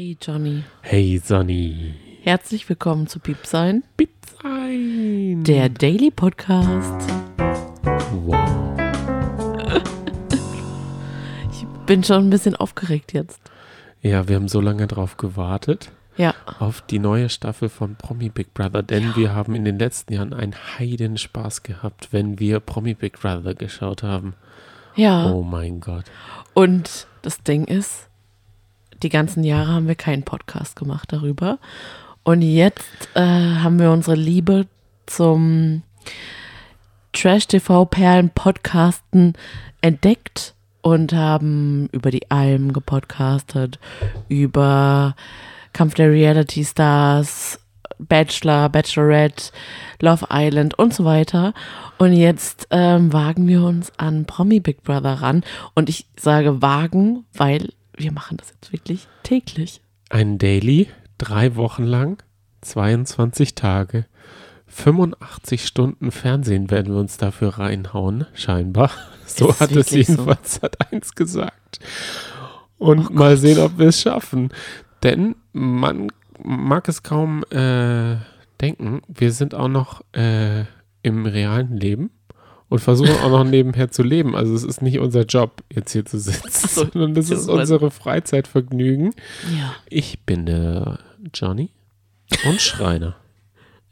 Hey Johnny, Hey Sonny. herzlich willkommen zu Piep sein, Pizzein. der Daily Podcast. Wow. Ich bin schon ein bisschen aufgeregt jetzt. Ja, wir haben so lange drauf gewartet. Ja, Auf die neue Staffel von Promi Big Brother, denn wir haben in den letzten Jahren einen heiden Spaß gehabt, wenn wir Promi Big Brother geschaut haben. ja. Oh mein Gott. Und das Ding ist, die ganzen Jahre haben wir keinen Podcast gemacht darüber. Und jetzt äh, haben wir unsere Liebe zum Trash-TV-Perlen-Podcasten entdeckt und haben über die Alben gepodcastet, über Kampf der Reality Stars, Bachelor, Bachelorette, Love Island und so weiter. Und jetzt ähm, wagen wir uns an Promi Big Brother ran. Und ich sage wagen, weil wir machen das jetzt wirklich täglich. Ein Daily, drei Wochen lang, 22 Tage, 85 Stunden Fernsehen werden wir uns dafür reinhauen, scheinbar. So Ist hat es wirklich so? jedenfalls hat eins gesagt. Und Oh mal Gott. sehen, ob wir es schaffen. Denn man mag es kaum äh, denken, wir sind auch noch äh, im realen Leben und versuchen auch noch nebenher zu leben. Also es ist nicht unser Job, jetzt hier zu sitzen, so, sondern das ist unsere Freizeitvergnügen. Ja. Ich bin der Johnny und Schreiner.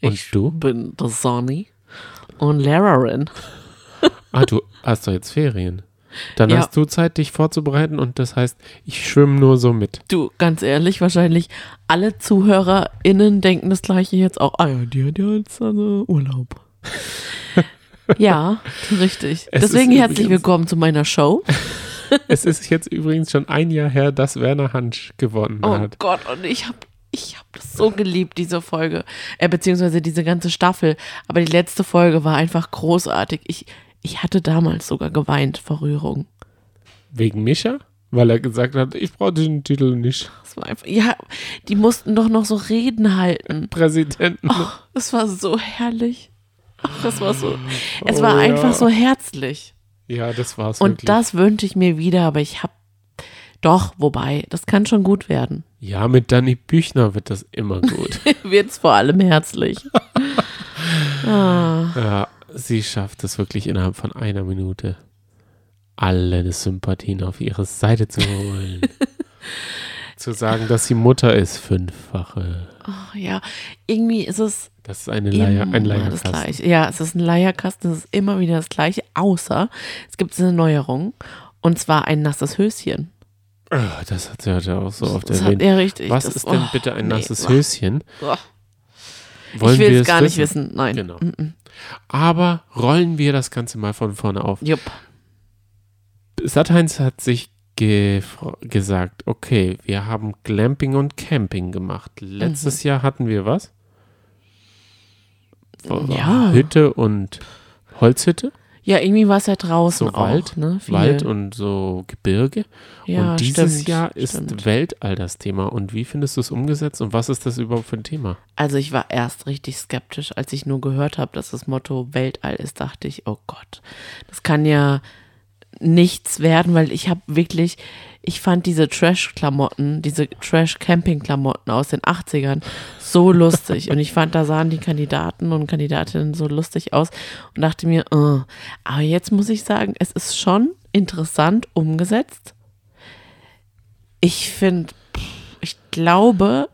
Und ich du? bin der Sonny und Lehrerin. Ah, du hast doch jetzt Ferien. Dann Ja. hast du Zeit, dich vorzubereiten und das heißt, ich schwimme nur so mit. Du, ganz ehrlich, wahrscheinlich alle ZuhörerInnen denken das gleiche jetzt auch. Ah ja, die hat ja jetzt also Urlaub. Ja, richtig. Es Deswegen herzlich übrigens- willkommen zu meiner Show. Es ist jetzt übrigens schon ein Jahr her, dass Werner Hansch gewonnen Oh hat. Gott, und ich habe ich hab das so geliebt, diese Folge. Äh, beziehungsweise diese ganze Staffel. Aber die letzte Folge war einfach großartig. Ich, ich hatte damals sogar geweint vor Rührung. Wegen Mischa? Weil er gesagt hat, ich brauche den Titel nicht. Das war einfach, ja, die mussten doch noch so Reden halten. Präsidenten. Oh, das war so herrlich. Ach, das war so, es war Oh, ja. einfach so herzlich. Ja, das war's Und wirklich. das wünsche ich mir wieder, aber ich habe doch, wobei, das kann schon gut werden. ja, mit Danny Büchner wird das immer gut. Wird's vor allem herzlich. ah, ja, sie schafft es wirklich innerhalb von einer Minute, alle Sympathien auf ihre Seite zu holen. zu sagen, dass sie Mutter ist, fünffache. oh, ja, irgendwie ist es Das ist eine Leier, ein immer das Leierkasten. Gleiche. Ja, es ist ein Leierkasten, es ist immer wieder das Gleiche, außer es gibt eine Neuerung und zwar ein nasses Höschen. Ah, Das hat sie heute auch so oft Das hat erwähnt. er richtig. Was das, ist denn oh, bitte ein nee. nasses Oh, Höschen? oh. Wollen ich will wir es gar nicht wissen. Nein. Genau. Mm -mm. Aber rollen wir das Ganze mal von vorne auf. Jupp. Sat1 hat sich gesagt, okay, wir haben Glamping und Camping gemacht. Letztes Mhm. Jahr hatten wir was? Ja. Hütte und Holzhütte, Ja, irgendwie war es ja draußen So auch. Wald, ne? Viel. Wald und so Gebirge. ja, und dieses stimmt, Jahr ist stimmt. Weltall das Thema. Und wie findest du es umgesetzt und was ist das überhaupt für ein Thema? Also ich war erst richtig skeptisch, als ich nur gehört habe, dass das Motto Weltall ist, dachte ich, oh Gott, das kann ja nichts werden, weil ich habe wirklich, ich fand diese Trash-Klamotten, diese Trash-Camping-Klamotten aus den 80ern so lustig. und ich fand, da sahen die Kandidaten und Kandidatinnen so lustig aus und dachte mir, oh. aber jetzt muss ich sagen, es ist schon interessant umgesetzt. Ich finde, ich glaube,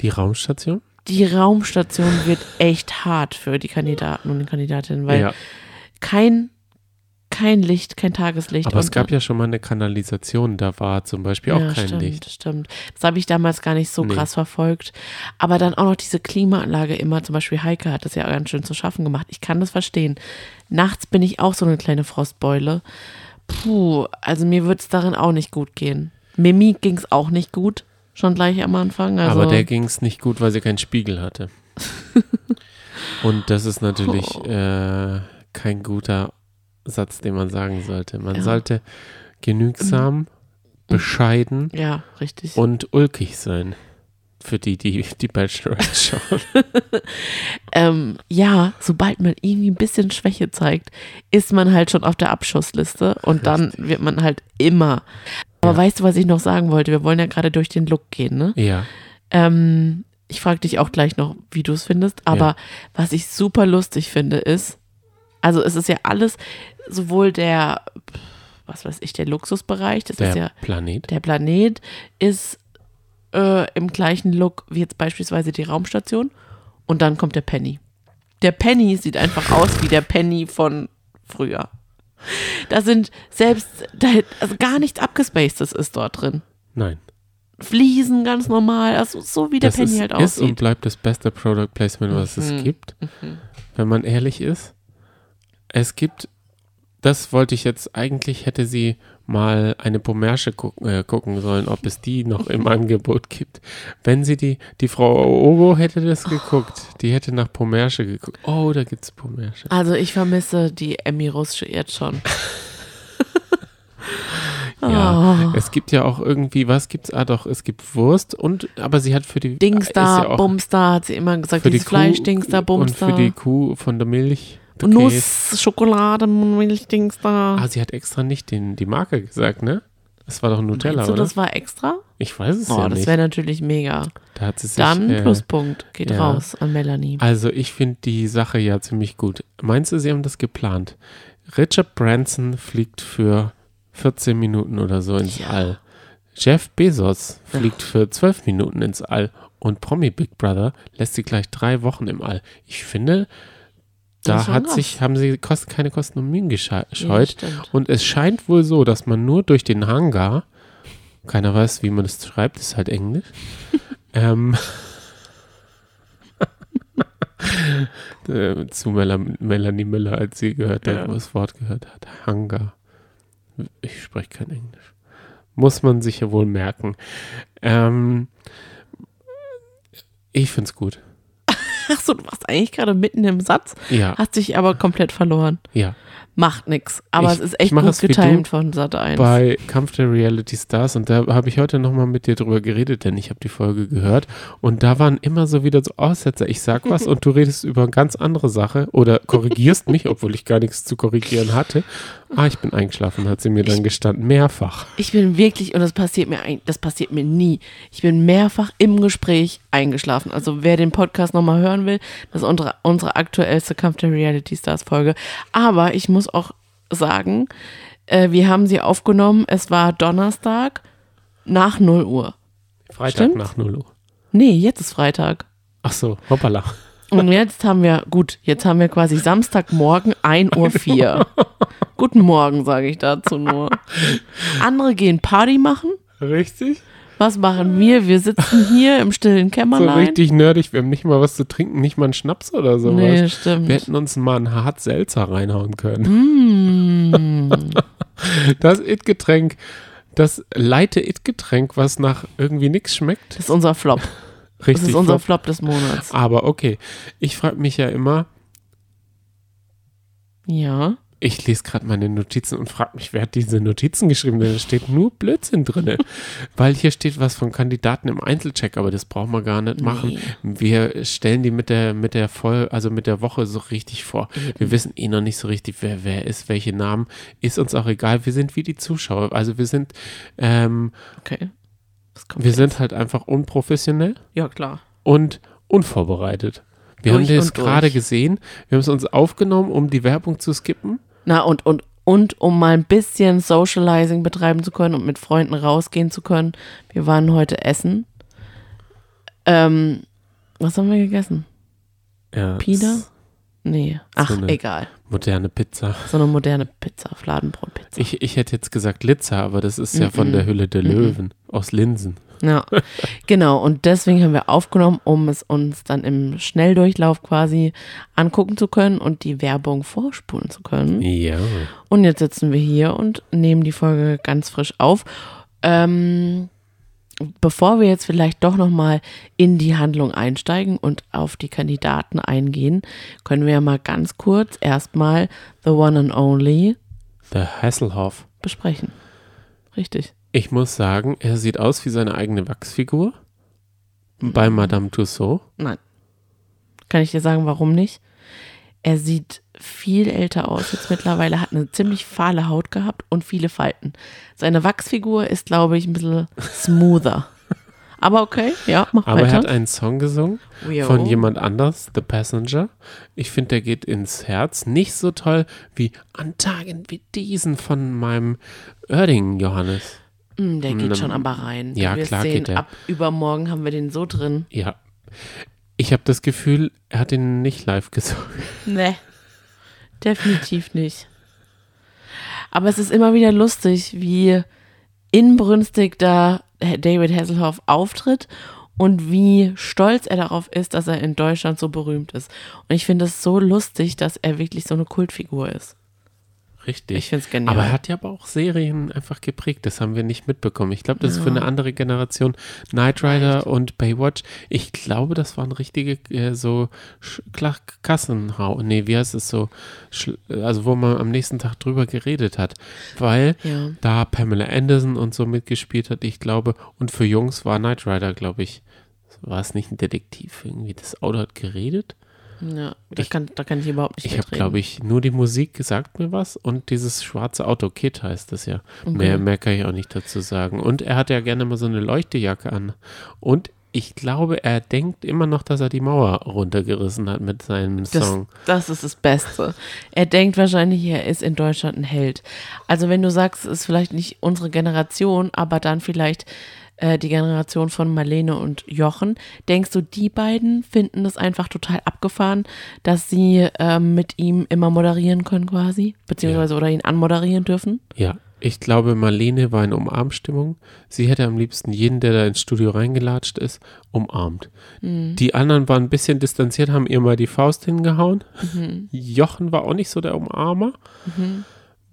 Die Raumstation? die Raumstation wird echt hart für die Kandidaten und Kandidatinnen, weil ja. kein, kein Licht, kein Tageslicht. Aber es gab ja schon mal eine Kanalisation, da war zum Beispiel auch ja, kein stimmt, Licht. Stimmt. Das habe ich damals gar nicht so Nee. krass verfolgt. Aber dann auch noch diese Klimaanlage immer, zum Beispiel Heike hat das ja ganz schön zu schaffen gemacht. Ich kann das verstehen. Nachts bin ich auch so eine kleine Frostbeule. Puh, also mir wird es darin auch nicht gut gehen. Mimi ging es auch nicht gut, schon gleich am Anfang. Also, Aber der ging es nicht gut, weil sie keinen Spiegel hatte. Und das ist natürlich Oh. äh, kein guter Satz, den man sagen sollte. Man Ja. sollte genügsam, bescheiden ja, richtig. und ulkig sein. Für die, die die Bachelorette schauen. ähm, ja, sobald man irgendwie ein bisschen Schwäche zeigt, ist man halt schon auf der Abschussliste und dann wird man halt immer. Aber Ja. weißt du, was ich noch sagen wollte? Wir wollen ja gerade durch den Look gehen, ne? Ja. Ähm, ich frage dich auch gleich noch, wie du es findest. Aber Ja. was ich super lustig finde, ist, also es ist ja alles, sowohl der, was weiß ich, der Luxusbereich, das Der ist ja Planet. der Planet, ist äh, im gleichen Look wie jetzt beispielsweise die Raumstation. Und dann kommt der Penny. Der Penny sieht einfach aus wie der Penny von früher. Da sind selbst, da, also gar nichts abgespacedes ist dort drin. Nein. Fliesen ganz normal, also so wie der das Penny ist, halt ist und aussieht. bleibt das beste Product Placement, was Mhm. es gibt. Wenn man ehrlich ist. Es gibt, das wollte ich jetzt, eigentlich hätte sie mal eine Pommersche gucken, äh, gucken sollen, ob es die noch im Angebot gibt. Wenn sie die, die Frau Ogo hätte das geguckt, die hätte nach Pommersche geguckt. Oh, da gibt's Pommersche. Also ich vermisse die Emmy Russche jetzt schon. Ja, Oh. es gibt ja auch irgendwie, was gibt's? Ah, doch, es gibt Wurst und, aber sie hat für die Dings ist da, ja Bums da, hat sie immer gesagt, für die dieses Fleisch, Dings da, Bums und für die Kuh von der Milch. Käse. Nuss, Schokolade, Milch, Dings da. Ah, sie hat extra nicht den, die Marke gesagt, ne? Das war doch Nutella, Meinst du, oder? das war extra? Ich weiß es Oh, ja das nicht. wäre natürlich mega. Da hat sie sich, Dann äh, Pluspunkt geht ja. raus an Melanie. Also ich finde die Sache ja ziemlich gut. Meinst du, sie haben das geplant? Richard Branson fliegt für 14 Minuten oder so ins Ja. All. Jeff Bezos fliegt für 12 Minuten ins All. Und Promi Big Brother lässt sie gleich drei Wochen im All. Ich finde, Das da hat sich, haben sie kost, keine Kosten und Mühen gesche- Ja, gescheut. stimmt. Und es scheint wohl so, dass man nur durch den Hangar, keiner weiß, wie man das schreibt, ist halt Englisch, ähm, äh, zu Mel Melanie Miller, als sie gehört hat, Ja. das Wort gehört hat. Hangar. Ich spreche kein Englisch. Muss man sich ja wohl merken. Ähm, ich finde es gut. Achso, du warst eigentlich gerade mitten im Satz, Ja, hast dich aber komplett verloren. ja. Macht nix. Aber Ich- es ist ich echt gut getimt von Sat 1. bei Kampf der Reality Stars und da habe ich heute nochmal mit dir drüber geredet, denn ich habe die Folge gehört und da waren immer so wieder so Aussetzer. Ich sag was und du redest über eine ganz andere Sache oder korrigierst mich, obwohl ich gar nichts zu korrigieren hatte. Ah, ich bin eingeschlafen, hat sie mir dann gestanden, mehrfach. Ich bin wirklich, und das passiert mir ein- das passiert mir nie. Ich bin mehrfach im Gespräch eingeschlafen. Also wer den Podcast nochmal hören will, das ist unsere, unsere aktuellste Kampf der Reality Stars Folge. Aber ich muss auch sagen, äh, wir haben sie aufgenommen. Es war Donnerstag nach 0 Uhr. Freitag Stimmt. nach 0 Uhr. Nee, jetzt ist Freitag. Ach so, hoppala. Und jetzt haben wir, gut, jetzt haben wir quasi Samstagmorgen 1.04 Uhr. Guten Morgen, sage ich dazu nur. Andere gehen Party machen. Richtig? Was machen wir? Wir sitzen hier im stillen So Kämmerlein. richtig nerdig. Wir haben nicht mal was zu trinken, nicht mal einen Schnaps oder sowas. nee, Wir stimmt. hätten uns mal einen hart Selzer reinhauen können. Mm. Das It-Getränk, das leite It-Getränk, was nach irgendwie nichts schmeckt. Das ist unser Flop. Das Richtig. ist unser flop. Flop des Monats. Aber okay, ich frage mich ja immer, Ja. Ich lese gerade meine Notizen und frage mich, wer hat diese Notizen geschrieben? Denn da steht nur Blödsinn drin. Weil hier steht was von Kandidaten im Einzelcheck, aber das brauchen wir gar nicht machen. Wir stellen die mit der, mit der Voll, also mit der Woche so richtig vor. Wir wissen eh noch nicht so richtig, wer wer ist, welche Namen. Ist uns auch egal. Wir sind wie die Zuschauer. Also wir sind, ähm, Okay. Wir jetzt? sind halt einfach unprofessionell. Ja, klar. und unvorbereitet. Wir Durch haben das gerade gesehen. Wir haben es uns aufgenommen, um die Werbung zu skippen. Na, und, und, und um mal ein bisschen Socializing betreiben zu können und mit Freunden rausgehen zu können. Wir waren heute essen. Ähm, was haben wir gegessen? Ja, Pina? Nee. Ach, eine- egal. Moderne Pizza. So eine moderne Pizza, Fladenbrotpizza. Ich, ich hätte jetzt gesagt Litzer, aber das ist ja von der Hülle der Löwen aus Linsen. Ja, genau. Und deswegen haben wir aufgenommen, um es uns dann im Schnelldurchlauf quasi angucken zu können und die Werbung vorspulen zu können. Ja. Und jetzt sitzen wir hier und nehmen die Folge ganz frisch auf. Ähm, bevor wir jetzt vielleicht doch nochmal in die Handlung einsteigen und auf die Kandidaten eingehen, können wir ja mal ganz kurz erstmal The One and Only Der Hasselhoff. besprechen. Richtig. Ich muss sagen, er sieht aus wie seine eigene Wachsfigur. Mhm. Bei Madame Tussaud. Nein. Kann ich dir sagen, warum nicht? Er sieht viel älter aus jetzt mittlerweile, hat eine ziemlich fahle Haut gehabt und viele Falten. Seine Wachsfigur ist, glaube ich, ein bisschen smoother. Aber okay, ja, mach Aber weiter. er hat einen Song gesungen Jo. von jemand anders, The Passenger. Ich finde, der geht ins Herz. Nicht so toll wie an Tagen wie diesen von meinem Oerding Johannes. Mm, der geht schon aber rein. ja, wirst klar sehen, geht der. ab übermorgen haben wir den so drin. Ja. Ich habe das Gefühl, er hat ihn nicht live gesungen. Nee, definitiv nicht. Aber es ist immer wieder lustig, wie inbrünstig da David Hasselhoff auftritt und wie stolz er darauf ist, dass er in Deutschland so berühmt ist. Und ich finde es so lustig, dass er wirklich so eine Kultfigur ist. Richtig. Ich finde es genial. Aber er hat ja aber auch Serien einfach geprägt. Das haben wir nicht mitbekommen. Ich glaube, das ist für eine andere Generation. Knight Rider und Baywatch. Ich glaube, das waren richtige äh, so Kassenhau. Nee, wie heißt es so? Schl- Also, wo man am nächsten Tag drüber geredet hat. Weil Ja. da Pamela Anderson und so mitgespielt hat, ich glaube. Und für Jungs war Knight Rider, glaube ich. War es nicht ein Detektiv? Irgendwie das Auto hat geredet. Ja, da, Ich- kann, da kann ich überhaupt nicht Ich habe, glaube ich, nur die Musik sagt mir was und dieses schwarze Auto, Kit heißt das ja. Okay. Mehr, mehr kann ich auch nicht dazu sagen. Und er hat ja gerne mal so eine Leuchtejacke an. Und ich glaube, er denkt immer noch, dass er die Mauer runtergerissen hat mit seinem Das, Song. das ist das Beste. Er denkt wahrscheinlich, er ist in Deutschland ein Held. Also wenn du sagst, es ist vielleicht nicht unsere Generation, aber dann vielleicht äh, die Generation von Marlene und Jochen, denkst du, die beiden finden das einfach total abgefahren, dass sie ähm, mit ihm immer moderieren können quasi, beziehungsweise oder ihn anmoderieren dürfen? Ja, ich glaube, Marlene war in Umarmstimmung. Sie hätte am liebsten jeden, der da ins Studio reingelatscht ist, umarmt. Mhm. Die anderen waren ein bisschen distanziert, haben ihr mal die Faust hingehauen. Mhm. Jochen war auch nicht so der Umarmer.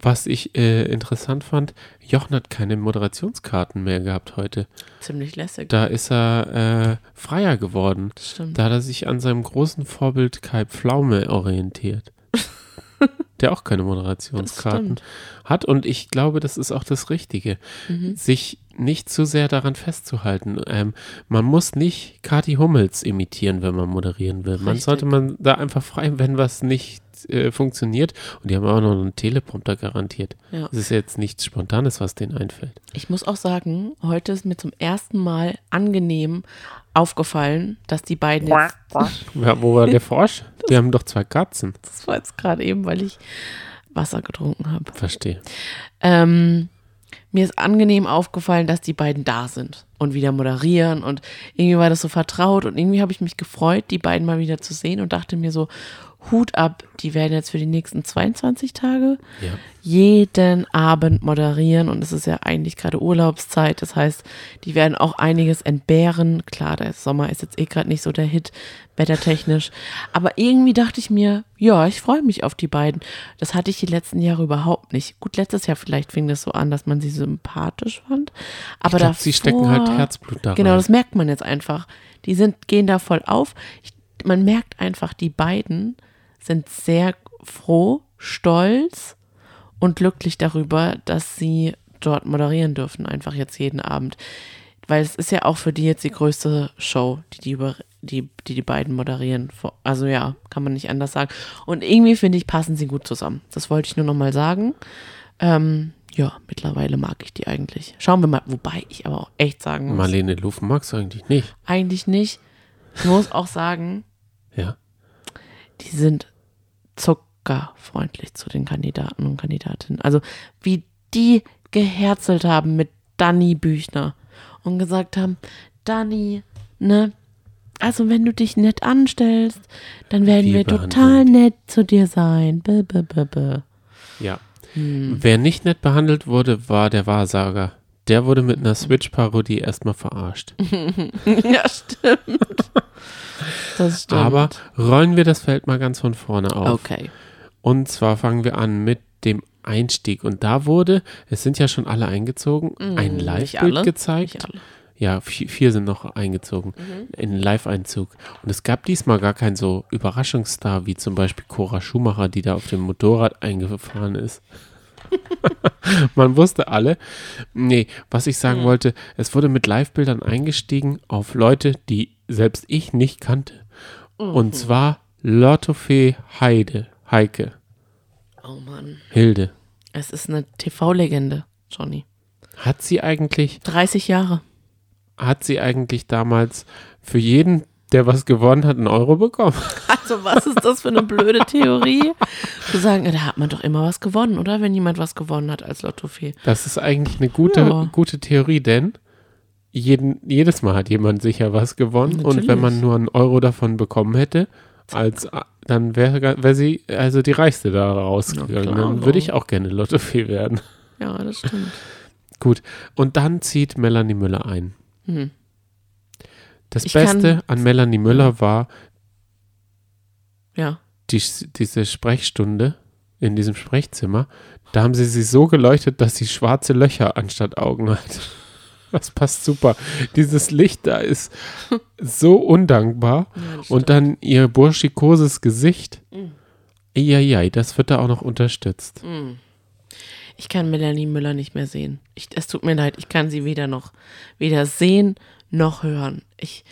Was ich äh, interessant fand, Jochen hat keine Moderationskarten mehr gehabt heute. Ziemlich lässig. Da ist er äh, freier geworden. Das stimmt. Da hat er sich an seinem großen Vorbild Kai Pflaume orientiert. der auch keine Moderationskarten hat. Und ich glaube, das ist auch das Richtige. Mhm. Sich nicht zu sehr daran festzuhalten. Ähm, man muss nicht Kati Hummels imitieren, wenn man moderieren will. Man Richtig. sollte man da einfach frei, wenn was nicht äh, funktioniert. Und die haben auch noch einen Teleprompter garantiert. Ja. Es ist jetzt nichts Spontanes, was denen einfällt. Ich muss auch sagen, heute ist mir zum ersten Mal angenehm aufgefallen, dass die beiden jetzt, Ja, wo war der Frosch? Wir haben doch zwei Katzen. das war jetzt gerade eben, weil ich Wasser getrunken habe. Verstehe. Ähm, mir ist angenehm aufgefallen, dass die beiden da sind und wieder moderieren und irgendwie war das so vertraut und irgendwie habe ich mich gefreut, die beiden mal wieder zu sehen und dachte mir so, Hut ab, die werden jetzt für die nächsten 22 Tage Ja. jeden Abend moderieren und es ist ja eigentlich gerade Urlaubszeit, das heißt, die werden auch einiges entbehren. Klar, der Sommer ist jetzt eh gerade nicht so der Hit, wettertechnisch, aber irgendwie dachte ich mir, ja, ich freue mich auf die beiden. Das hatte ich die letzten Jahre überhaupt nicht. Gut, letztes Jahr vielleicht fing das so an, dass man sie sympathisch fand, aber glaube, sie stecken halt Herzblut da Genau, das merkt man jetzt einfach. Die sind, gehen da voll auf. Ich, man merkt einfach, die beiden sind sehr froh, stolz und glücklich darüber, dass sie dort moderieren dürfen, einfach jetzt jeden Abend. Weil es ist ja auch für die jetzt die größte Show, die die, über, die, die, die beiden moderieren. Also ja, kann man nicht anders sagen. Und irgendwie finde ich, passen sie gut zusammen. Das wollte ich nur noch mal sagen. Ähm, ja, mittlerweile mag ich die eigentlich. Schauen wir mal, wobei ich aber auch echt sagen muss, Marlene Lufen magst du eigentlich nicht. eigentlich nicht. Ich muss auch sagen, Ja. die sind zuckerfreundlich zu den Kandidaten und Kandidatinnen. Also wie die geherzelt haben mit Dani Büchner und gesagt haben, Dani, ne, also wenn du dich nett anstellst, dann werden Wir wir, total nett zu dir sein. B -b -b -b. Ja. Hm. Wer nicht nett behandelt wurde, war der Wahrsager. Der wurde mit einer Switch-Parodie erstmal verarscht. ja, stimmt. Das stimmt. Aber rollen wir das Feld mal ganz von vorne auf. okay. Und zwar fangen wir an mit dem Einstieg. Und da wurde, es sind ja schon alle eingezogen, ein Mm, nicht Live-Bild gezeigt. Ja, vier, vier sind noch eingezogen in den Live-Einzug. Und es gab diesmal gar keinen so Überraschungsstar wie zum Beispiel Cora Schumacher, die da auf dem Motorrad eingefahren ist. Man wusste alle. Nee, was ich sagen wollte, es wurde mit Live-Bildern eingestiegen auf Leute, die selbst ich nicht kannte. Und zwar Lottofee Heide. Heike, Oh Mann. Hilde. Es ist eine TV-Legende, Johnny. Hat sie eigentlich, 30 Jahre. hat sie eigentlich damals für jeden, der was gewonnen hat, einen Euro bekommen? Also, was ist das für eine blöde Theorie? Zu sagen, da hat man doch immer was gewonnen, oder? Wenn jemand was gewonnen hat als Lottofee. Das ist eigentlich eine gute, Ja. gute Theorie, denn jeden, jedes Mal hat jemand sicher was gewonnen. Und wenn Natürlich. man nur einen Euro davon bekommen hätte, als, dann wäre wär sie also die Reichste da rausgegangen. dann würde ich auch gerne Lottofee werden. Ja, das stimmt. Gut. Und dann zieht Melanie Müller ein. Hm. Das Ich Beste an Melanie Müller war Ja. die, diese Sprechstunde in diesem Sprechzimmer. Da haben sie sie so geleuchtet, dass sie schwarze Löcher anstatt Augen hat. Das passt super. Dieses Licht da ist so undankbar. ja Und dann ihr burschikoses Gesicht. Eieiei, das wird da auch noch unterstützt. Hm. Ich kann Melanie Müller nicht mehr sehen. Ich, es tut mir leid, ich kann sie weder noch weder sehen noch hören. Ich,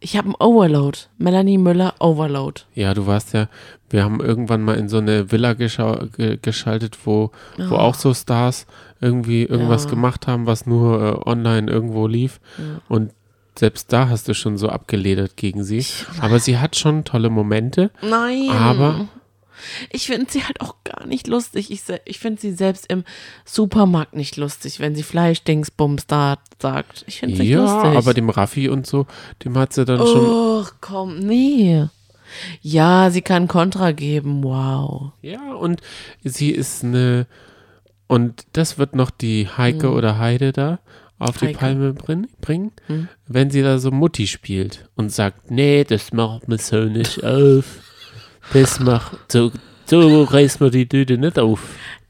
ich habe einen Overload. Melanie Müller Overload. Ja, du warst ja, wir haben irgendwann mal in so eine Villa ge geschaltet, wo, wo auch so Stars irgendwie irgendwas Ja. gemacht haben, was nur äh, online irgendwo lief. Und selbst da hast du schon so abgeledert gegen sie. Aber sie hat schon tolle Momente. Nein. Aber- ich finde sie halt auch gar nicht lustig. Ich, ich finde sie selbst im Supermarkt nicht lustig, wenn sie Fleischdingsbums da sagt. Ich finde sie nicht Ja, lustig. aber dem Raffi und so, dem hat sie dann schon. Oh, komm, nee. Ja, sie kann Kontra geben. Wow. Ja, und sie ist eine. Und das wird noch die Heike oder Heide da auf die Heike. Palme brin- bringen, wenn sie da so Mutti spielt und sagt, nee, das macht mir so nicht auf. Das macht, so, so reißt man die Tüte nicht auf.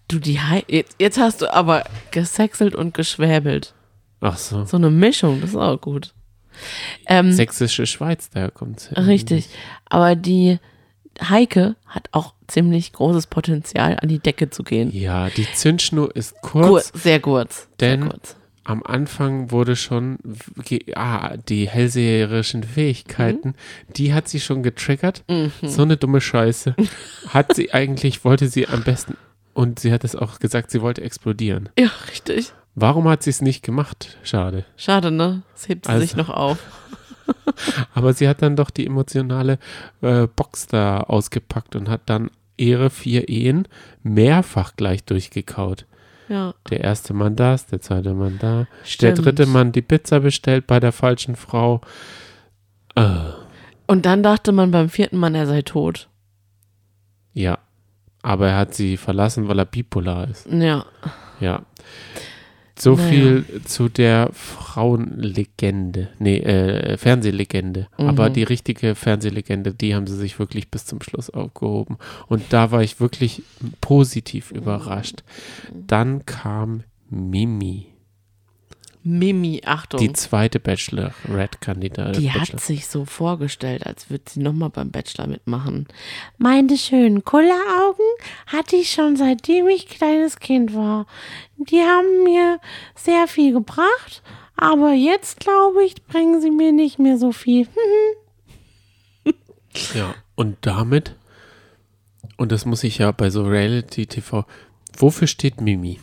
Du, die Hei jetzt, jetzt hast du aber gesexelt und geschwäbelt. Ach so. So eine Mischung, das ist auch gut. Ähm, Sächsische Schweiz, daher kommt's her. richtig. Aber die Heike hat auch ziemlich großes Potenzial, an die Decke zu gehen. Ja, die Zündschnur ist kurz. Kurz, sehr kurz. Denn- sehr kurz. Am Anfang wurde schon, ah, die hellseherischen Fähigkeiten, Mhm. die hat sie schon getriggert. So eine dumme Scheiße. Hat sie eigentlich, wollte sie am besten, und sie hat es auch gesagt, sie wollte explodieren. Ja, richtig. Warum hat sie es nicht gemacht? Schade. Schade, ne? Das hebt sie Also- sich noch auf. Aber sie hat dann doch die emotionale äh, Box da ausgepackt und hat dann ihre vier Ehen mehrfach gleich durchgekaut. Ja. Der erste Mann das, der zweite Mann da, der Stimmt. dritte Mann die Pizza bestellt bei der falschen Frau. Äh, Und dann dachte man beim vierten Mann, er sei tot. ja, aber er hat sie verlassen, weil er bipolar ist. Ja. Ja. So Naja. viel zu der Frauenlegende. Nee, äh, Fernsehlegende. Aber Mhm. die richtige Fernsehlegende, die haben sie sich wirklich bis zum Schluss aufgehoben. Und da war ich wirklich positiv überrascht. Dann kam Mimi, Mimi, Achtung. die zweite Bachelorette-Kandidatin. Die hat sich so vorgestellt, als würde sie nochmal beim Bachelor mitmachen. Meine schönen Kulleraugen hatte ich schon seitdem ich kleines Kind war. Die haben mir sehr viel gebracht, aber jetzt glaube ich, bringen sie mir nicht mehr so viel. Ja, und damit, und das muss ich ja bei so Reality-TV, wofür steht Mimi?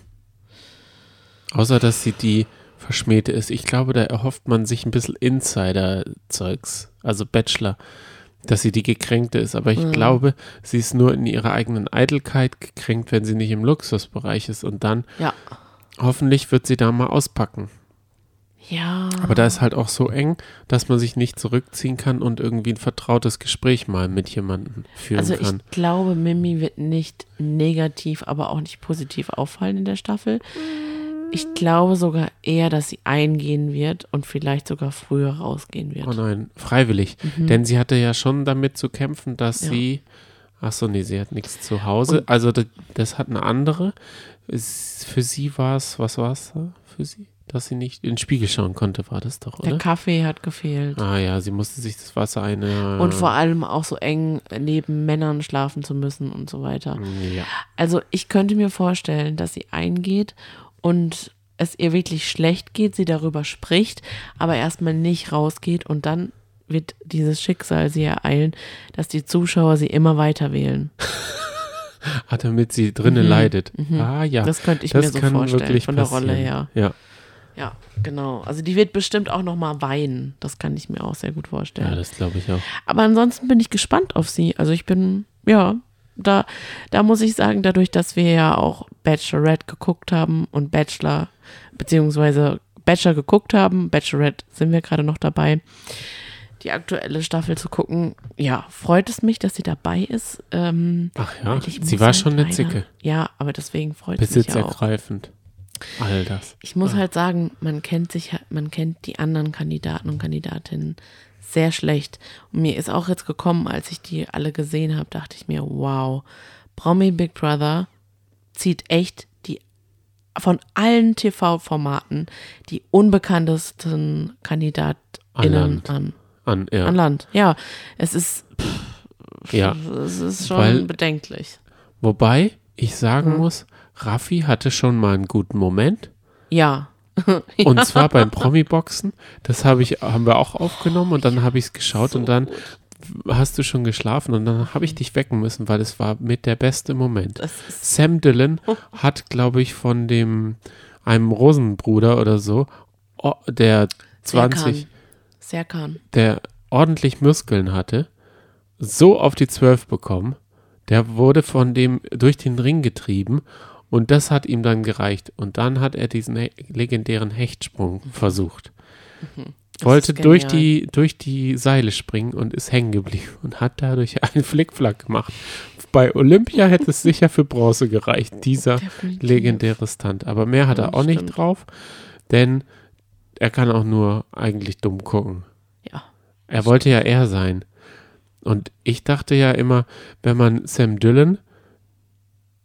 Außer, dass sie die Verschmähte ist. Ich glaube, da erhofft man sich ein bisschen Insider-Zeugs, also Bachelor, dass sie die Gekränkte ist. Aber ich glaube, sie ist nur in ihrer eigenen Eitelkeit gekränkt, wenn sie nicht im Luxusbereich ist. Und dann, Ja. hoffentlich, wird sie da mal auspacken. Ja. Aber da ist halt auch so eng, dass man sich nicht zurückziehen kann und irgendwie ein vertrautes Gespräch mal mit jemandem führen Also kann. ich glaube, Mimi wird nicht negativ, aber auch nicht positiv auffallen in der Staffel. Ich glaube sogar eher, dass sie eingehen wird und vielleicht sogar früher rausgehen wird. Oh nein, freiwillig. Denn sie hatte ja schon damit zu kämpfen, dass Mhm. Ja. sie. Ach so, nee, sie hat nichts zu Hause. also das, das hat eine andere. Es, für sie war es, was war es für sie? Dass sie nicht in den Spiegel schauen konnte, war das doch, Der oder? Kaffee hat gefehlt. Ah ja, sie musste sich das Wasser eine. Und vor allem auch so eng neben Männern schlafen zu müssen und so weiter. Ja. Also ich könnte mir vorstellen, dass sie eingeht und es ihr wirklich schlecht geht, sie darüber spricht, aber erstmal nicht rausgeht und dann wird dieses Schicksal sie ereilen, dass die Zuschauer sie immer weiter wählen. Ah, damit sie drinnen Mhm, leidet. mhm. Ah ja, Das könnte ich das mir so vorstellen, von der passieren. Rolle her. Ja. Ja, genau. Also die wird bestimmt auch noch mal weinen. Das kann ich mir auch sehr gut vorstellen. ja, das glaube ich auch. Aber ansonsten bin ich gespannt auf sie. Also ich bin, ja, da, da muss ich sagen, dadurch, dass wir ja auch Bachelorette geguckt haben und Bachelor, beziehungsweise Bachelor geguckt haben, Bachelorette sind wir gerade noch dabei, die aktuelle Staffel zu gucken. Ja, freut es mich, dass sie dabei ist. Ähm, Ach ja, sie war halt schon eine Zicke. Ja, aber deswegen freut es mich auch. Besitzergreifend. All das. Ich muss halt sagen, man kennt sich, man kennt die anderen Kandidaten und Kandidatinnen sehr schlecht. Und mir ist auch jetzt gekommen, als ich die alle gesehen habe, dachte ich mir, wow, Promi Big Brother zieht echt die von allen TV-Formaten die unbekanntesten KandidatInnen Land. an. An, ja. An Land. Ja, es ist, ja. es ist schon Weil- bedenklich. Wobei ich sagen Mhm. muss, Raffi hatte schon mal einen guten Moment. Ja. Und zwar beim Promi-Boxen. Das habe ich, haben wir auch aufgenommen und dann habe ich es geschaut So und dann gut. hast du schon geschlafen und dann habe ich dich wecken müssen, weil es war mit der beste Moment. Sam Dillon hat, glaube ich, von dem einem Rosenbruder oder so, oh, der 20, Serkan. der ordentlich Muskeln hatte, so auf die 12 bekommen. Der wurde von dem durch den Ring getrieben und das hat ihm dann gereicht. Und dann hat er diesen he legendären Hechtsprung versucht. Das Wollte durch die, durch die Seile springen und ist hängen geblieben und hat dadurch einen Flickflack gemacht. Bei Olympia hätte es sicher für Bronze gereicht, dieser Definitiv. legendäre Stunt. Aber mehr hat Ja, er auch nicht stimmt. drauf, denn er kann auch nur eigentlich dumm gucken. Ja. Er wollte ja er sein. Und ich dachte ja immer, wenn man Sam Dillon,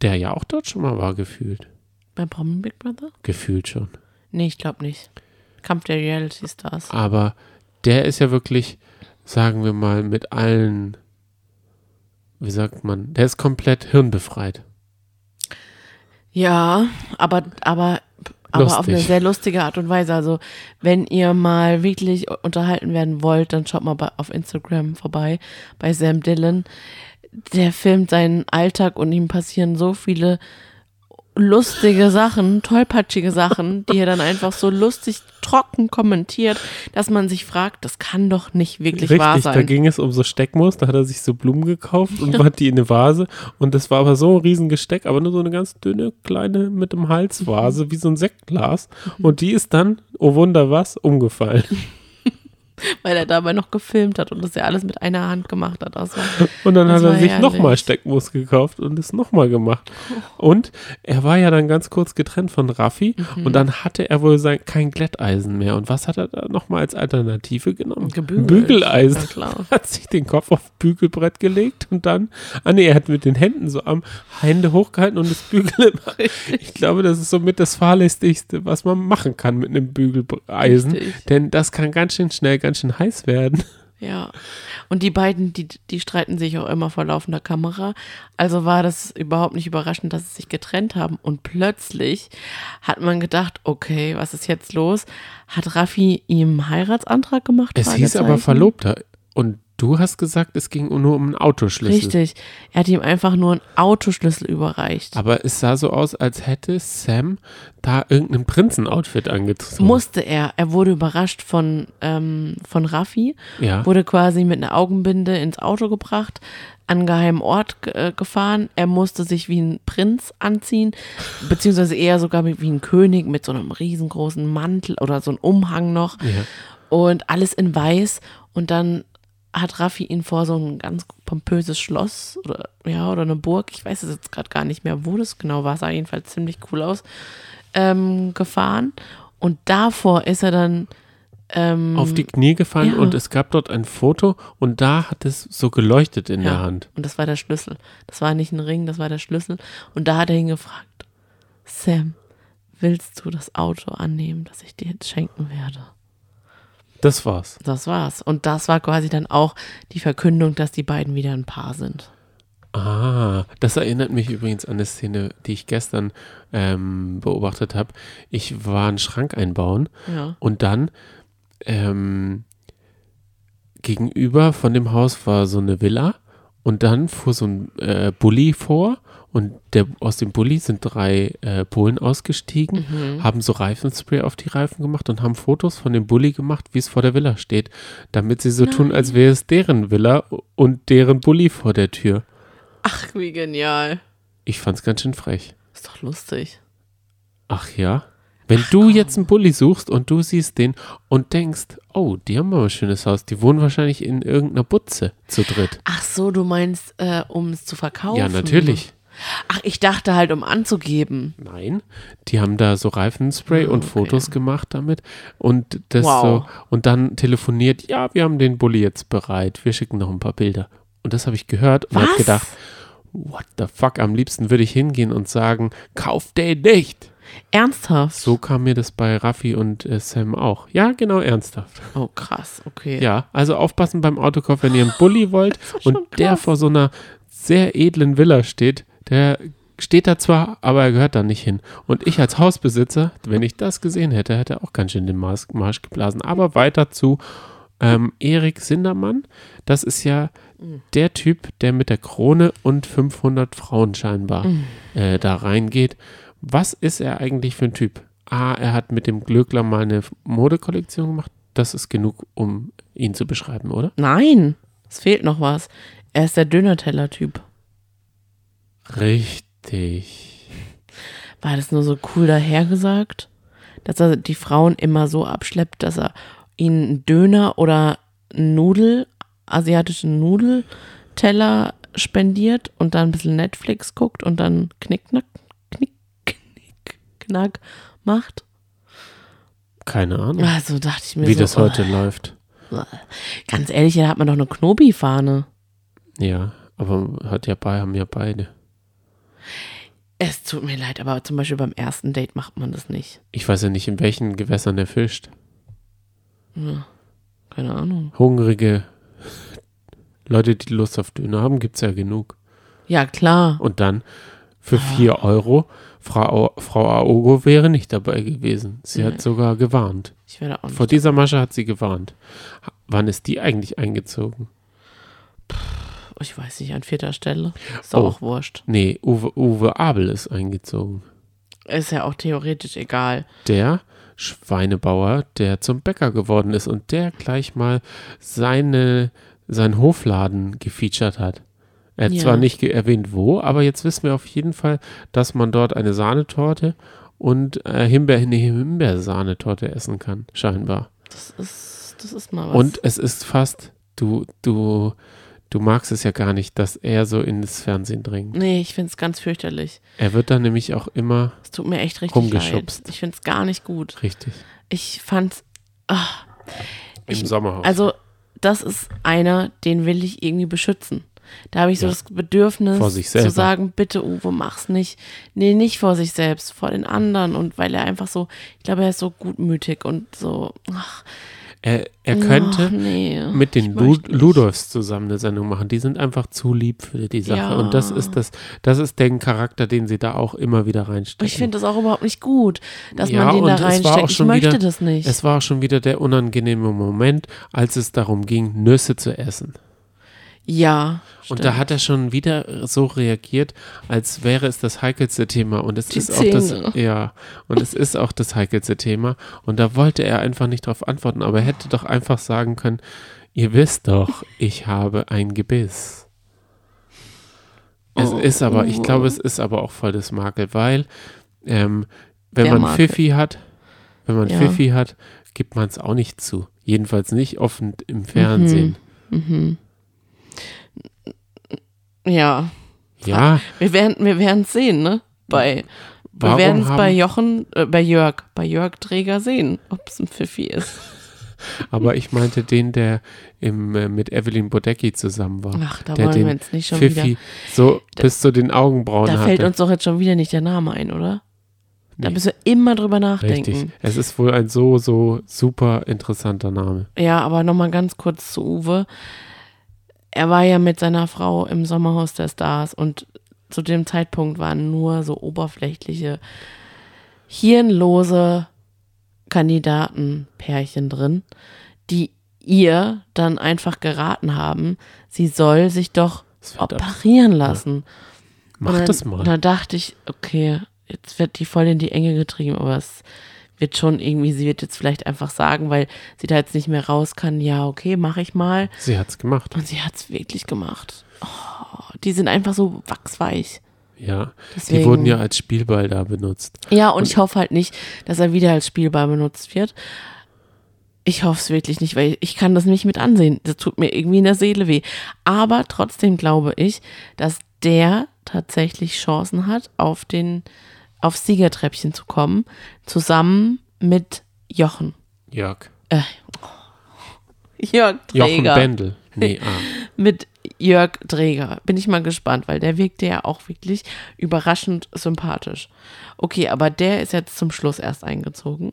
der ja auch dort schon mal war, gefühlt. Bei Promi Big Brother? Gefühlt schon. Nee, ich glaube nicht. Kampf der Reality Stars. Aber der ist ja wirklich, sagen wir mal, mit allen, wie sagt man, der ist komplett hirnbefreit. Ja, aber, aber, aber auf eine sehr lustige Art und Weise. Also, wenn ihr mal wirklich unterhalten werden wollt, dann schaut mal bei, auf Instagram vorbei bei Sam Dillon. Der filmt seinen Alltag und ihm passieren so viele lustige Sachen, tollpatschige Sachen, die er dann einfach so lustig trocken kommentiert, dass man sich fragt, das kann doch nicht wirklich wahr Richtig, da sein. ging es um so Steckmus, da hat er sich so Blumen gekauft und hat die in eine Vase und das war aber so ein riesen Gesteck, aber nur so eine ganz dünne, kleine mit dem Halsvase, wie so ein Sektglas und die ist dann, oh Wunder was, umgefallen. Weil er dabei noch gefilmt hat und das ja alles mit einer Hand gemacht hat. Also, Und dann hat er sich nochmal Steckmus gekauft und es nochmal gemacht. Und er war ja dann ganz kurz getrennt von Raffi Mhm. und dann hatte er wohl sein, kein Glätteisen mehr. Und was hat er da nochmal als Alternative genommen? gebügelt. Bügeleisen. Ja, klar. Hat sich den Kopf auf Bügelbrett gelegt und dann, ah nee, er hat mit den Händen so am Hände hochgehalten und das Bügel. Ich glaube, das ist somit das fahrlässigste, was man machen kann mit einem Bügeleisen. Richtig. Denn das kann ganz schön schnell, ganz schön heiß werden. Ja. Und die beiden, die, die streiten sich auch immer vor laufender Kamera. Also war das überhaupt nicht überraschend, dass sie sich getrennt haben. Und plötzlich hat man gedacht, okay, was ist jetzt los? Hat Raffi ihm einen Heiratsantrag gemacht? Es hieß aber. Verlobter. Und du hast gesagt, es ging nur um einen Autoschlüssel. Richtig. Er hat ihm einfach nur einen Autoschlüssel überreicht. Aber es sah so aus, als hätte Sam da irgendein Prinzenoutfit angezogen. Musste er. Er wurde überrascht von, ähm, von Raffi. Ja. wurde quasi mit einer Augenbinde ins Auto gebracht, an einen geheimen Ort äh, gefahren. Er musste sich wie ein Prinz anziehen, beziehungsweise eher sogar wie ein König mit so einem riesengroßen Mantel oder so einem Umhang noch Ja. und alles in weiß. Und dann hat Raffi ihn vor so ein ganz pompöses Schloss oder ja oder eine Burg, ich weiß es jetzt gerade gar nicht mehr, wo das genau war, sah jedenfalls ziemlich cool aus, ähm, gefahren. Und davor ist er dann ähm, Auf die Knie gefallen ja. und es gab dort ein Foto und da hat es so geleuchtet in der Ja, Hand. Und das war der Schlüssel. Das war nicht ein Ring, das war der Schlüssel. Und da hat er ihn gefragt, Sam, willst du das Auto annehmen, das ich dir jetzt schenken werde? Das war's. Das war's. Und das war quasi dann auch die Verkündung, dass die beiden wieder ein Paar sind. Ah, das erinnert mich übrigens an eine Szene, die ich gestern ähm, beobachtet habe. Ich war einen Schrank einbauen Ja. und dann ähm, gegenüber von dem Haus war so eine Villa und dann fuhr so ein äh, Bulli vor Und der, aus dem Bulli sind drei äh, Polen ausgestiegen, Mhm. haben so Reifenspray auf die Reifen gemacht und haben Fotos von dem Bulli gemacht, wie es vor der Villa steht, damit sie so tun, als wäre es deren Villa und deren Bulli vor der Tür. Ach, wie genial. Ich fand's ganz schön frech. Ist doch lustig. Ach ja? Wenn du jetzt einen Bulli suchst und du siehst den und denkst, oh, die haben aber ein schönes Haus, die wohnen wahrscheinlich in irgendeiner Butze zu dritt. Ach so, du meinst, äh, um es zu verkaufen? Ja, natürlich. Ach, ich dachte halt, um anzugeben. Nein, die haben da so Reifenspray und okay. Fotos gemacht damit und das Wow. so und dann telefoniert, ja, wir haben den Bulli jetzt bereit, wir schicken noch ein paar Bilder. Und das habe ich gehört und habe gedacht, what the fuck, am liebsten würde ich hingehen und sagen, kauf den nicht. Ernsthaft? So kam mir das bei Raffi und äh, Sam auch. Ja, genau, ernsthaft. Oh, krass, okay. Ja, also aufpassen beim Autokauf, wenn ihr einen Bulli wollt und der vor so einer sehr edlen Villa steht, der steht da zwar, aber er gehört da nicht hin. Und ich als Hausbesitzer, wenn ich das gesehen hätte, hätte auch ganz schön den Marsch, Marsch geblasen. Aber weiter zu ähm, Erik Sindermann. Das ist ja der Typ, der mit der Krone und 500 Frauen scheinbar äh, da reingeht. Was ist er eigentlich für ein Typ? A, er hat mit dem Glöckler mal eine Modekollektion gemacht. Das ist genug, um ihn zu beschreiben, oder? Nein, es fehlt noch was. Er ist der Dönerteller-Typ. Richtig. War das nur so cool dahergesagt? Dass er die Frauen immer so abschleppt, dass er ihnen einen Döner oder einen Nudel, asiatischen Nudelteller spendiert und dann ein bisschen Netflix guckt und dann knickknack, knick, knick, knack macht. Keine Ahnung, Also dachte ich mir wie so, das heute läuft. oh, ganz ehrlich, da hat man doch eine Knobi-Fahne. Ja, aber hat ja bei, haben ja beide. Es tut mir leid, aber zum Beispiel beim ersten Date macht man das nicht. Ich weiß ja nicht, in welchen Gewässern er fischt. Keine Ahnung. Hungrige Leute, die Lust auf Döner haben, gibt es ja genug. Ja, klar. Und dann für 4 Euro, Frau, Frau Aogo wäre nicht dabei gewesen. Sie Nee. hat sogar gewarnt. Ich werde auch nicht. Vor dieser Masche hat sie gewarnt. Wann ist die eigentlich eingezogen? Ich weiß nicht, an vierter Stelle. Ist doch Oh. auch wurscht. Nee, Uwe, Uwe Abel ist eingezogen. Ist ja auch theoretisch egal. Der Schweinebauer, der zum Bäcker geworden ist und der gleich mal seine, seinen Hofladen gefeatured hat. Er hat Ja. zwar nicht erwähnt, wo, aber jetzt wissen wir auf jeden Fall, dass man dort eine Sahnetorte und äh, Himbeer, eine Himbeersahnetorte essen kann, scheinbar. Das ist, das ist mal was. Und es ist fast, du, du, du magst es ja gar nicht, dass er so ins Fernsehen dringt. Nee, ich finde es ganz fürchterlich. Er wird dann nämlich auch immer Es tut mir echt richtig Rumgeschubst. leid. Ich finde es gar nicht gut. richtig Ich fand ach, im Ich- Sommerhaus. also das ist einer, den will ich irgendwie beschützen. Da habe ich so Ja. das Bedürfnis Vor sich zu sagen, bitte Uwe, mach's nicht. Nee, nicht vor sich selbst, vor den anderen. Und weil er einfach so, ich glaube, er ist so gutmütig und so, ach, er, er könnte ach, nee, mit den Lu. Ludolfs zusammen eine Sendung machen. Die sind einfach zu lieb für die Sache. Ja. Und das ist das, das ist der Charakter, den sie da auch immer wieder reinstecken. Ich finde das auch überhaupt nicht gut, dass Ja, man den da reinsteckt. Ich möchte wieder- das nicht. Es war auch schon wieder der unangenehme Moment, als es darum ging, Nüsse zu essen. Ja. Und stimmt. da hat er schon wieder so reagiert, als wäre es das heikelste Thema. Und es Die ist auch das, Zähne. ja, und es ist auch das heikelste Thema. Und da wollte er einfach nicht darauf antworten, aber er hätte doch einfach sagen können, ihr wisst doch, ich habe ein Gebiss. Es Oh, ist aber, ich glaube, es ist aber auch voll das Makel, weil ähm, wenn man Makel. Pfiffi hat, wenn man Ja. Pfiffi hat, gibt man es auch nicht zu. Jedenfalls nicht offen im Fernsehen. Mhm. Ja. Ja, Wir werden wir werden's sehen, ne? Bei, wir warum werden es bei Jochen, äh, bei Jörg, bei Jörg Träger sehen, ob es ein Pfiffi ist. Aber ich meinte den, der im, äh, mit Evelyn Bodecki zusammen war. Ach, da der wollen wir jetzt nicht schon wieder. Pfiffi so bis zu den Augenbrauen Da hatte. fällt uns doch jetzt schon wieder nicht der Name ein, oder? Da Nee. müssen wir immer drüber nachdenken. Richtig. Es ist wohl ein so, so super interessanter Name. Ja, aber nochmal ganz kurz zu Uwe. Er war ja mit seiner Frau im Sommerhaus der Stars und zu dem Zeitpunkt waren nur so oberflächliche, hirnlose Kandidatenpärchen drin, die ihr dann einfach geraten haben, sie soll sich doch operieren lassen. Mach und dann, das mal. Und dann dachte ich, okay, jetzt wird die voll in die Enge getrieben, aber es wird schon irgendwie, sie wird jetzt vielleicht einfach sagen, weil sie da jetzt nicht mehr raus kann, ja, okay, mache ich mal. Sie hat's gemacht. Und sie hat es wirklich gemacht. Oh, die sind einfach so wachsweich. Ja. Deswegen- Die wurden ja als Spielball da benutzt. Ja, und ich hoffe halt nicht, dass er wieder als Spielball benutzt wird. Ich hoffe es wirklich nicht, weil ich kann das nicht mit ansehen. Das tut mir irgendwie in der Seele weh. Aber trotzdem glaube ich, dass der tatsächlich Chancen hat, auf den, aufs Siegertreppchen zu kommen, zusammen mit Jochen. Jörg. Jörg Jochen Träger. Bendel. Nee, ah. mit Jörg Träger. Bin ich mal gespannt, weil der wirkte ja auch wirklich überraschend sympathisch. Okay, aber der ist jetzt zum Schluss erst eingezogen.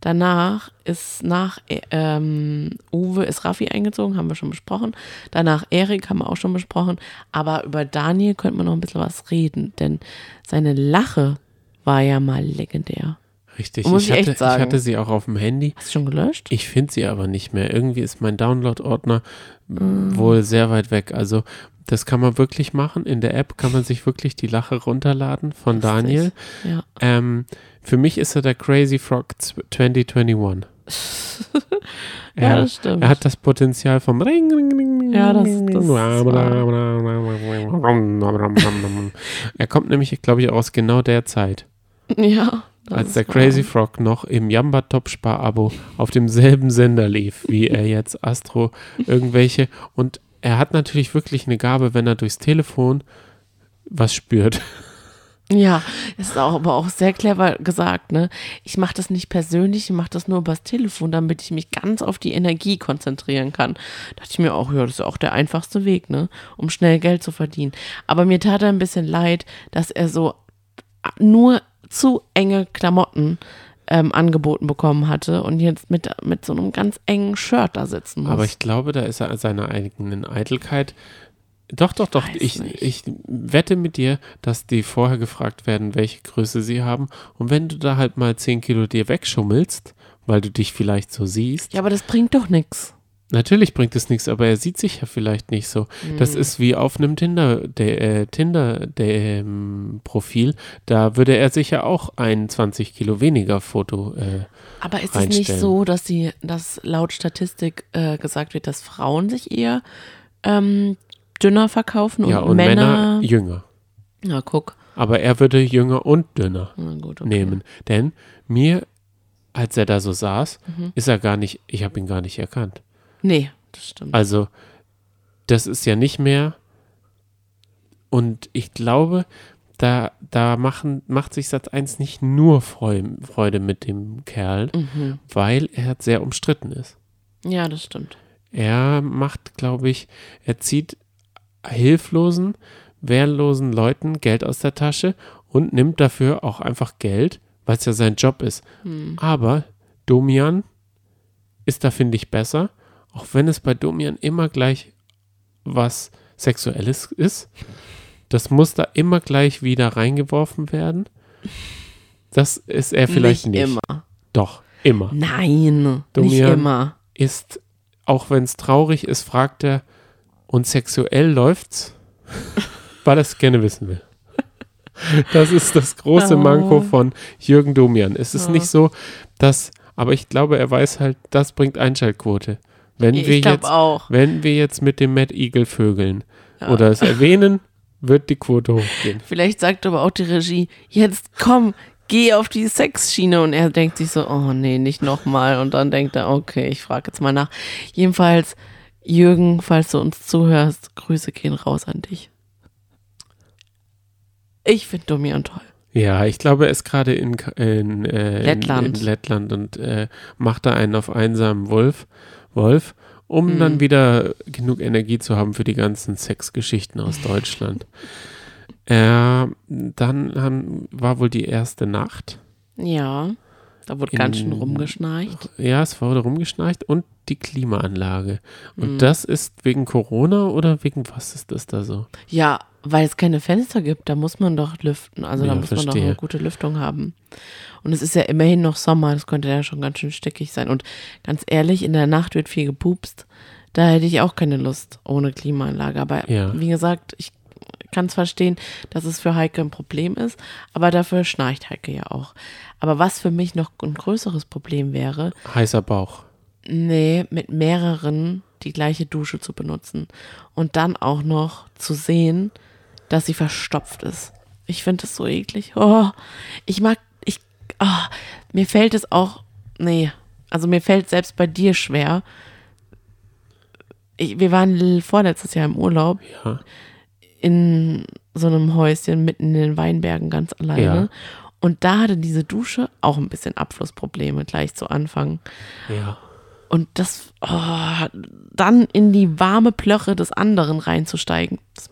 Danach ist nach äh, ähm, Uwe ist Raffi eingezogen, haben wir schon besprochen. Danach Erik haben wir auch schon besprochen. Aber über Daniel könnte man noch ein bisschen was reden, denn seine Lache war ja mal legendär. Richtig. Muss ich, hatte, ich hatte sie auch auf dem Handy. Hast du schon gelöscht? Ich finde sie aber nicht mehr. Irgendwie ist mein Download-Ordner Mm. wohl sehr weit weg. Also das kann man wirklich machen. In der App kann man sich wirklich die Lache runterladen von Daniel. Ja. Ähm, für mich ist er der Crazy Frog 2021. Ja, er, das stimmt. er hat das Potenzial vom Ring, Ring, Ring, Ja, das- das Er kommt nämlich, glaube ich, aus genau der Zeit, ja. als der. Crazy Frog noch im Jamba Top Spar Abo auf demselben Sender lief, wie er jetzt Astro irgendwelche und er hat natürlich wirklich eine Gabe, wenn er durchs Telefon was spürt. Ja, das ist auch, aber auch sehr clever gesagt, ne? Ich mache das nicht persönlich, ich mache das nur übers Telefon, damit ich mich ganz auf die Energie konzentrieren kann. Da dachte ich mir auch, ja, das ist auch der einfachste Weg, ne? Um schnell Geld zu verdienen. Aber mir tat er ein bisschen leid, dass er so nur zu enge Klamotten ähm, angeboten bekommen hatte und jetzt mit, mit so einem ganz engen Shirt da sitzen muss. Aber ich glaube, da ist er seiner eigenen Eitelkeit. Doch, doch, doch. Ich, nicht. ich wette mit dir, dass die vorher gefragt werden, welche Größe sie haben. Und wenn du da halt mal 10 Kilo dir wegschummelst, weil du dich vielleicht so siehst, ja, aber das bringt doch nichts. Natürlich bringt es nichts, aber er sieht sich ja vielleicht nicht so. Mhm. Das ist wie auf einem Tinder, der, äh, Tinder der, ähm, Profil. Da würde er sicher auch ein 20 Kilo weniger Foto. Äh, Aber ist es nicht so, dass sie, dass laut Statistik äh, gesagt wird, dass Frauen sich eher ähm, dünner verkaufen und, ja, und Männer, jünger. Na, guck. Aber er würde jünger und dünner. Gut, okay. nehmen. Denn mir, als er da so saß, Mhm. ist er gar nicht, ich habe ihn gar nicht erkannt. Nee, das stimmt. Also, das ist ja nicht mehr. Und ich glaube, da, da machen, macht sich Satz 1 nicht nur Freude, mit dem Kerl, Mhm. weil er sehr umstritten ist. Ja, das stimmt. Er macht, glaube ich, er zieht hilflosen, wehrlosen Leuten Geld aus der Tasche und nimmt dafür auch einfach Geld, weil es ja sein Job ist. Hm. Aber Domian ist da, finde ich, besser, auch wenn es bei Domian immer gleich was Sexuelles ist. Das muss da immer gleich wieder reingeworfen werden. Das ist er vielleicht nicht. immer. Doch, immer. Nein, nicht Domian. immer. Ist, auch wenn es traurig ist, fragt er, und sexuell läuft's? Weil er es gerne wissen will. Das ist das große Oh. Manko von Jürgen Domian. Es ist Oh. nicht so, dass, aber ich glaube, er weiß halt, das bringt Einschaltquote. Wenn wir Ich glaube jetzt, auch. wenn wir jetzt mit dem Mad Eagle vögeln Ja. oder es erwähnen, wird die Quote hochgehen. Vielleicht sagt aber auch die Regie, jetzt komm, geh auf die Sexschiene. Und er denkt sich so, oh nee, nicht nochmal. Und dann denkt er, okay, ich frage jetzt mal nach. Jedenfalls, Jürgen, falls du uns zuhörst, Grüße gehen raus an dich. Ich finde Domian toll. Ja, ich glaube, er ist gerade in, in, äh, Lettland. in, in Lettland und äh, macht da einen auf einsamen Wolf, Wolf um Mhm. dann wieder genug Energie zu haben für die ganzen Sexgeschichten aus Deutschland. äh, dann haben, war wohl die erste Nacht. Ja, da wurde ganz schön In- rumgeschnarcht. Ja, es wurde rumgeschnarcht und die Klimaanlage. Und Mhm. das ist wegen Corona oder wegen was ist das da so? Ja, weil es keine Fenster gibt, da muss man doch lüften. Also da Ja, muss man doch verstehe. eine gute Lüftung haben. Und es ist ja immerhin noch Sommer, das könnte ja schon ganz schön stickig sein. Und ganz ehrlich, in der Nacht wird viel gepupst. Da hätte ich auch keine Lust ohne Klimaanlage. Aber Ja. wie gesagt, ich kann es verstehen, dass es für Heike ein Problem ist, aber dafür schnarcht Heike ja auch. Aber was für mich noch ein größeres Problem wäre, Heißer Bauch. nee, mit mehreren die gleiche Dusche zu benutzen und dann auch noch zu sehen, dass sie verstopft ist. Ich finde das so eklig. Oh, ich mag, ah, mir fällt es auch, nee, also mir fällt selbst bei dir schwer. Ich, wir waren vorletztes Jahr im Urlaub Ja. in so einem Häuschen mitten in den Weinbergen ganz alleine. Ja. Und da hatte diese Dusche auch ein bisschen Abflussprobleme gleich zu Anfang. Ja. Und das, oh, dann in die warme Plöche des anderen reinzusteigen, das.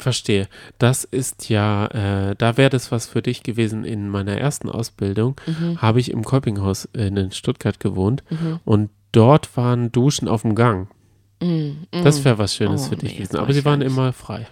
Verstehe. Das ist ja, äh, da wäre das was für dich gewesen. In meiner ersten Ausbildung Mhm. habe ich im Kolpinghaus in Stuttgart gewohnt und dort waren Duschen auf dem Gang. Das wäre was Schönes Oh, für dich nee, gewesen. Aber sie waren ich immer frei.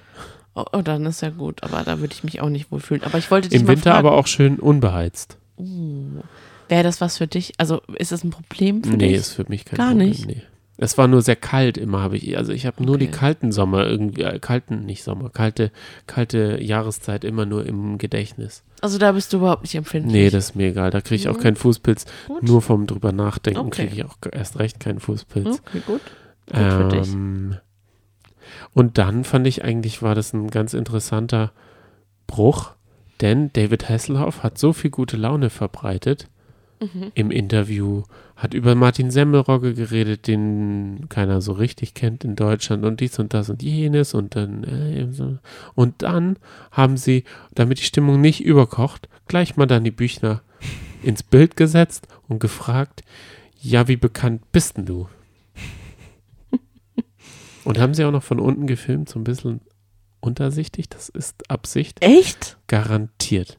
Oh, oh, dann ist ja gut, aber da würde ich mich auch nicht wohlfühlen. Aber ich wollte dich Im mal Winter fragen, aber auch schön unbeheizt. wäre das was für dich? Also ist das ein Problem für nee, dich? ist für mich kein Gar Problem. nicht? Nee. Es war nur sehr kalt immer, habe ich. Also ich habe nur die Okay. kalten Sommer irgendwie, äh, kalten, nicht Sommer, kalte, kalte Jahreszeit immer nur im Gedächtnis. Also da bist du überhaupt nicht empfindlich. Nee, das ist mir egal. Da kriege ich auch keinen Fußpilz. Gut. Nur vom drüber nachdenken Okay. kriege ich auch erst recht keinen Fußpilz. Okay, gut. Gut für dich. Ähm, und dann fand ich eigentlich, war das ein ganz interessanter Bruch, denn David Hasselhoff hat so viel gute Laune verbreitet Mhm. im Interview, hat über Martin Semmelrogge geredet, den keiner so richtig kennt in Deutschland und dies und das und jenes und dann äh, und dann haben sie, damit die Stimmung nicht überkocht, gleich mal dann die Büchner ins Bild gesetzt und gefragt, ja, wie bekannt bist denn du? Und haben sie auch noch von unten gefilmt, so ein bisschen untersichtig. Das ist Absicht. Echt? Garantiert.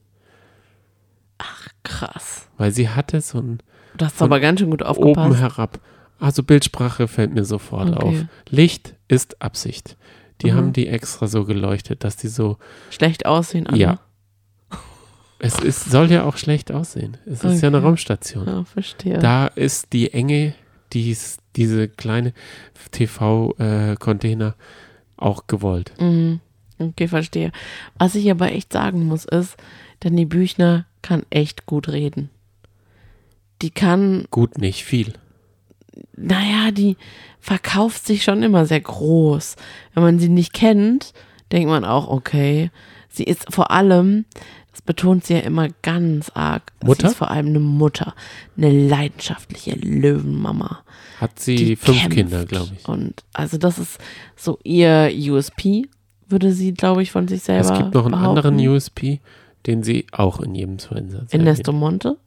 Krass. Weil sie hatte so ein Du hast aber ganz schön gut oben aufgepasst. herab. Also Bildsprache fällt mir sofort Okay. auf. Licht ist Absicht. Die Mhm. haben die extra so geleuchtet, dass die so, Schlecht aussehen alle. ja. Es ist, soll ja auch schlecht aussehen. Es ist ja eine Okay. Raumstation. Ja, verstehe. Da ist die Enge, dies, diese kleine TV-Container auch gewollt. Mhm. Okay, verstehe. Was ich aber echt sagen muss, ist, Danny Büchner kann echt gut reden. Die kann, Gut, nicht viel. naja, die verkauft sich schon immer sehr groß. Wenn man sie nicht kennt, denkt man auch, okay. Sie ist vor allem, das betont sie ja immer ganz arg, Mutter? sie ist vor allem eine Mutter. Eine leidenschaftliche Löwenmama. Hat sie fünf. Kinder, glaube ich. Und also das ist so ihr USP, würde sie, glaube ich, von sich selber Es gibt noch einen behaupten. anderen USP, den sie auch in jedem Zweitsatz Ernesto Monte.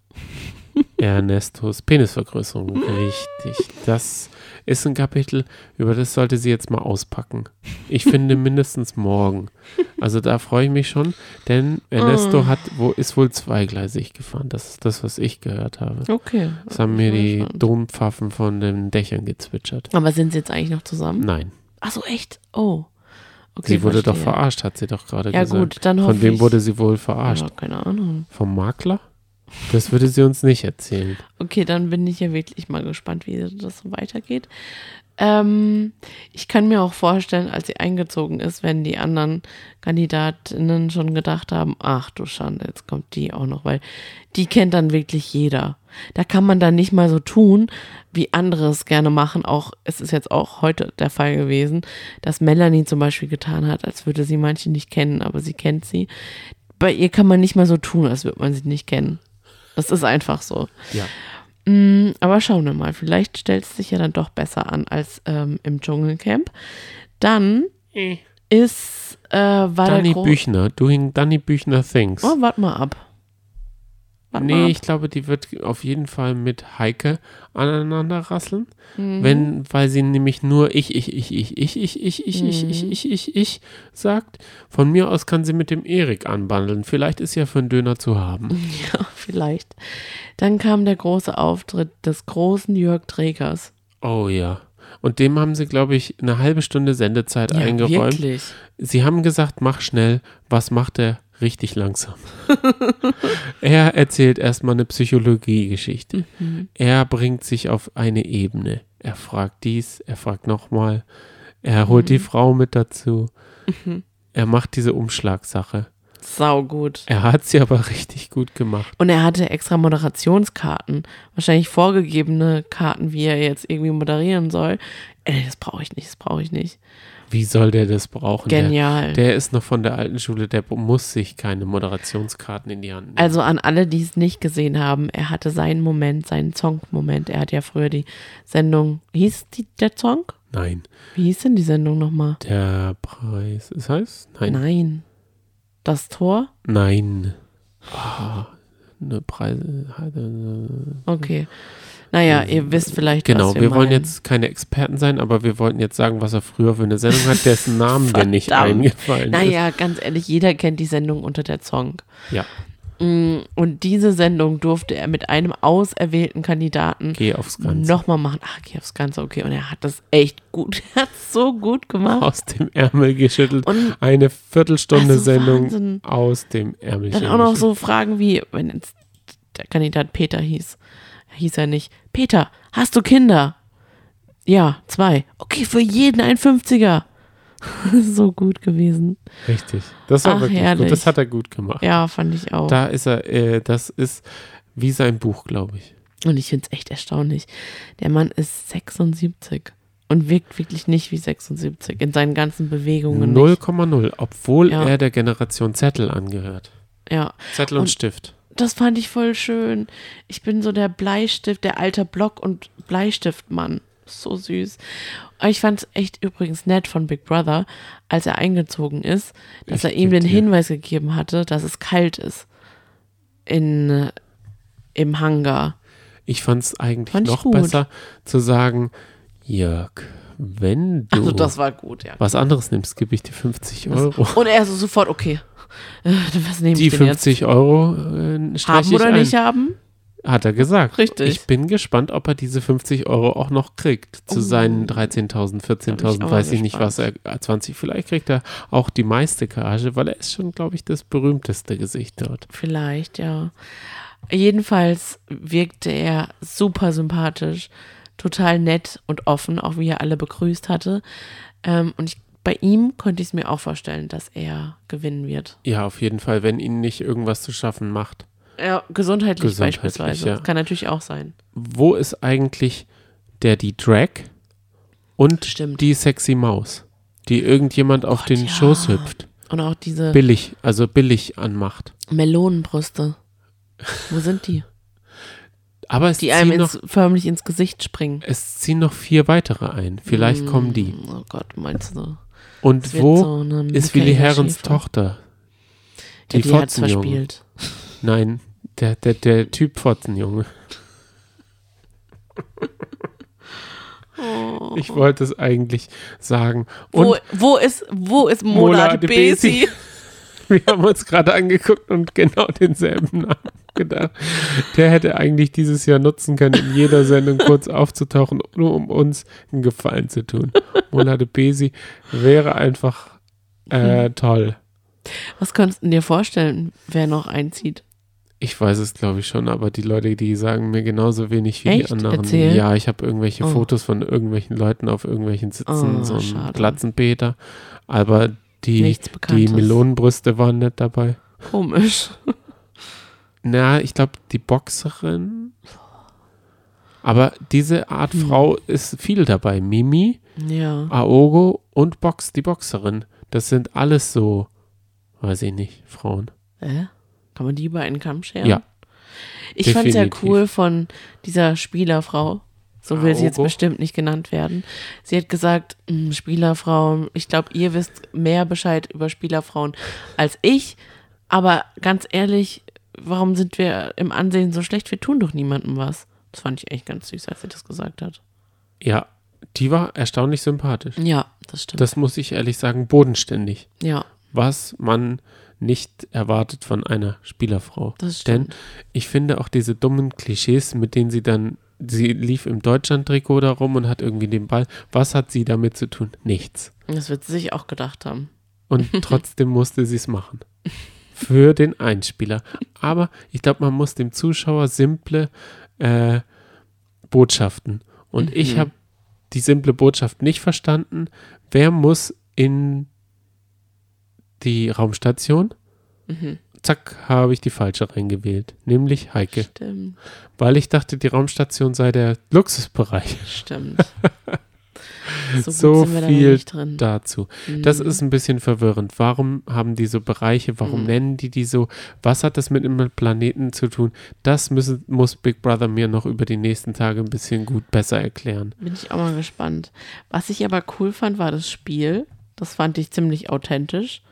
Ernestos Penisvergrößerung. Richtig. Das ist ein Kapitel, über das sollte sie jetzt mal auspacken. Ich finde mindestens morgen. Also da freue ich mich schon, denn Ernesto Mm. hat, wo, ist wohl zweigleisig gefahren. Das ist das, was ich gehört habe. Okay. Das haben mir die. Dompfaffen von den Dächern gezwitschert. Aber sind sie jetzt eigentlich noch zusammen? Nein, Ach so, echt? Oh. Okay, sie wurde doch verstehe. verarscht, hat sie doch gerade Ja gesagt. gut, dann hoffe Von wem ich. wurde sie wohl verarscht? Ja, keine Ahnung. Vom Makler? Das würde sie uns nicht erzählen. Okay, dann bin ich ja wirklich mal gespannt, wie das so weitergeht. Ähm, ich kann mir auch vorstellen, als sie eingezogen ist, wenn die anderen Kandidatinnen schon gedacht haben, ach du Schande, jetzt kommt die auch noch, weil die kennt dann wirklich jeder. Da kann man dann nicht mal so tun, wie andere es gerne machen. Auch, es ist jetzt auch heute der Fall gewesen, dass Melanie zum Beispiel getan hat, als würde sie manche nicht kennen, aber sie kennt sie. Bei ihr kann man nicht mal so tun, als würde man sie nicht kennen. Das ist einfach so. Ja. Mm, aber schauen wir mal, vielleicht stellt es sich ja dann doch besser an als ähm, im Dschungelcamp. Dann ist, äh, war Danny der Büchner, doing Danny Büchner things. Oh, warte mal ab. Wart nee, ich glaube, die wird auf jeden Fall mit Heike aneinander rasseln. Mhm. Wenn, weil sie nämlich nur ich, ich, ich, ich, ich, ich, ich, ich, ich, ich, Mhm. ich, ich, ich sagt. Von mir aus kann sie mit dem Erik anbandeln. Vielleicht ist ja für einen Döner zu haben. Ja, vielleicht. Dann kam der große Auftritt des großen Jörg Trägers. Oh ja. Und dem haben sie, glaube ich, eine halbe Stunde Sendezeit eingeräumt. wirklich. Sie haben gesagt, mach schnell. Was macht er? Richtig langsam. er erzählt erstmal eine Psychologiegeschichte. Mhm. Er bringt sich auf eine Ebene. Er fragt dies, er fragt nochmal. Er holt Mhm. die Frau mit dazu. er macht diese Umschlagsache. Sau gut. Er hat sie aber richtig gut gemacht. Und er hatte extra Moderationskarten, wahrscheinlich vorgegebene Karten, wie er jetzt irgendwie moderieren soll. Ey, das brauche ich nicht, das brauche ich nicht. Wie soll der das brauchen? Genial. Der, der ist noch von der alten Schule, der muss sich keine Moderationskarten in die Hand nehmen. Also an alle, die es nicht gesehen haben, er hatte seinen Moment, seinen Song-Moment. Er hat ja früher die Sendung, hieß die, der Song? Nein. Wie hieß denn die Sendung nochmal? Der Preis, ist heißt? Nein. Nein. Das Tor? Nein. Ah, eine Preise. Okay. Naja, ihr wisst vielleicht, Genau, was wir, wir, wollen meinen. jetzt keine Experten sein, aber wir wollten jetzt sagen, was er früher für eine Sendung hat, dessen Namen mir nicht eingefallen ist. Naja, ganz ehrlich, jeder kennt die Sendung unter der Song. Ja, Und diese Sendung durfte er mit einem auserwählten Kandidaten geh aufs Ganze. nochmal machen. Ach, geh aufs Ganze, okay. Und er hat das echt gut, er hat es so gut gemacht. Aus dem Ärmel geschüttelt. Und Eine Viertelstunde Also Sendung Wahnsinn. aus dem Ärmel dann auch noch so Fragen wie, wenn jetzt der Kandidat Peter hieß, hieß er nicht, Peter, hast du Kinder? Ja, zwei. Okay, für jeden ein 50er. so gut gewesen. Richtig. Das war Ach, wirklich herrlich. gut. Das hat er gut gemacht. Ja, fand ich auch. Da ist er, äh, das ist wie sein Buch, glaube ich. Und ich finde es echt erstaunlich. Der Mann ist 76 und wirkt wirklich nicht wie 76 in seinen ganzen Bewegungen. nicht. 0,0, obwohl Ja. er der Generation Zettel angehört. Ja, Zettel und, Und- Stift. das fand ich voll schön. Ich bin so der Bleistift, der alte Block- und Bleistiftmann. So süß. Ich fand es echt übrigens nett von Big Brother, als er eingezogen ist, dass Ich er ihm den dir- Hinweis gegeben hatte, dass es kalt ist. In, Im Hangar. Ich fand es eigentlich Fand noch besser zu sagen, Jörg, wenn du Also das war gut, ja. was anderes nimmst, gebe ich dir 50 Euro. Und er so sofort, okay. Was nehme Die ich denn jetzt? 50 Euro äh, Haben oder ein. nicht haben? Hat er gesagt. Richtig. Ich bin gespannt, ob er diese 50 Euro auch noch kriegt. Zu Oh. seinen 13.000, Da bin ich 14.000, auch weiß ich nicht, was er, äh, 20, vielleicht kriegt er auch die meiste Gage, weil er ist schon, glaube ich, das berühmteste Gesicht dort. Vielleicht, ja. Jedenfalls wirkte er super sympathisch, total nett und offen, auch wie er alle begrüßt hatte. Ähm, und ich, bei ihm konnte ich es mir auch vorstellen, dass er gewinnen wird. Ja, auf jeden Fall, wenn ihn nicht irgendwas zu schaffen macht. Ja, gesundheitlich, Gesundheitlich, beispielsweise. ja. Das kann natürlich auch sein. Wo ist eigentlich der die Drag und Stimmt. die sexy Maus, die irgendjemand auf Gott, den ja. Schoß hüpft? Und auch diese Billig, also billig anmacht. Melonenbrüste. Wo sind die? Aber es Die einem noch, ins, förmlich ins Gesicht springen. es ziehen noch vier weitere ein. Vielleicht kommen die. Mm, Oh Gott, meinst du? Und wo so ist Willi Herrens Schäfer. Tochter? Ja, die Fotzenjunge. verspielt. Nein, der, der, der Typ Fotzenjunge. Ich wollte es eigentlich sagen. Und Wo, wo ist, wo ist Mona, Mona de de Besi. Wir haben uns gerade angeguckt und genau denselben Namen gedacht. Der hätte eigentlich dieses Jahr nutzen können, in jeder Sendung kurz aufzutauchen, nur um uns einen Gefallen zu tun. Mona de Besi wäre einfach äh, Hm. toll. Was könntest du dir vorstellen, wer noch einzieht? Ich weiß es, glaube ich, schon, aber die Leute, die sagen mir genauso wenig wie Echt? die anderen. Erzähl. Ja, ich habe irgendwelche Oh. Fotos von irgendwelchen Leuten auf irgendwelchen Sitzen, Oh, so ein schade. Glatzenpeter. Aber die, die. Melonenbrüste waren nicht dabei. Komisch. Na, ich glaube, die Boxerin. Aber diese Art Hm. Frau ist viel dabei. Mimi, Ja. Aogo und Box, die Boxerin. Das sind alles so, weiß ich nicht, Frauen. Äh? Kann man die über einen Kamm scheren? Ja. Ich fand es ja cool von dieser Spielerfrau. So will sie jetzt bestimmt nicht genannt werden. Sie hat gesagt, "Hm, Spielerfrauen, ich glaube, ihr wisst mehr Bescheid über Spielerfrauen als ich. Aber ganz ehrlich, warum sind wir im Ansehen so schlecht? Wir tun doch niemandem was. Das fand ich echt ganz süß, als sie das gesagt hat. Ja, die war erstaunlich sympathisch. Ja, das stimmt. Das muss ich ehrlich sagen, bodenständig. ja, Was man nicht erwartet von einer Spielerfrau. das Denn ich finde auch diese dummen Klischees, mit denen sie dann, sie lief im Deutschland-Trikot da rum und hat irgendwie den Ball. Was hat sie damit zu tun? Nichts. Das wird sie sich auch gedacht haben. Und trotzdem musste sie es machen. Für den Einspieler. Aber ich glaube, man muss dem Zuschauer simple äh, Botschaften. Und ich Mhm. habe die simple Botschaft nicht verstanden. Wer muss in die Raumstation. Mhm. Zack, habe ich die falsche reingewählt, nämlich Heike. Stimmt, Weil ich dachte, die Raumstation sei der Luxusbereich. stimmt. So, So viel. Dazu. Das Mhm. ist ein bisschen verwirrend. Warum haben die so Bereiche? Warum Mhm. nennen die die so? Was hat das mit einem Planeten zu tun? Das müssen, muss Big Brother mir noch über die nächsten Tage ein bisschen gut besser erklären. Bin ich auch mal gespannt. Was ich aber cool fand, war das Spiel. Das fand ich ziemlich authentisch.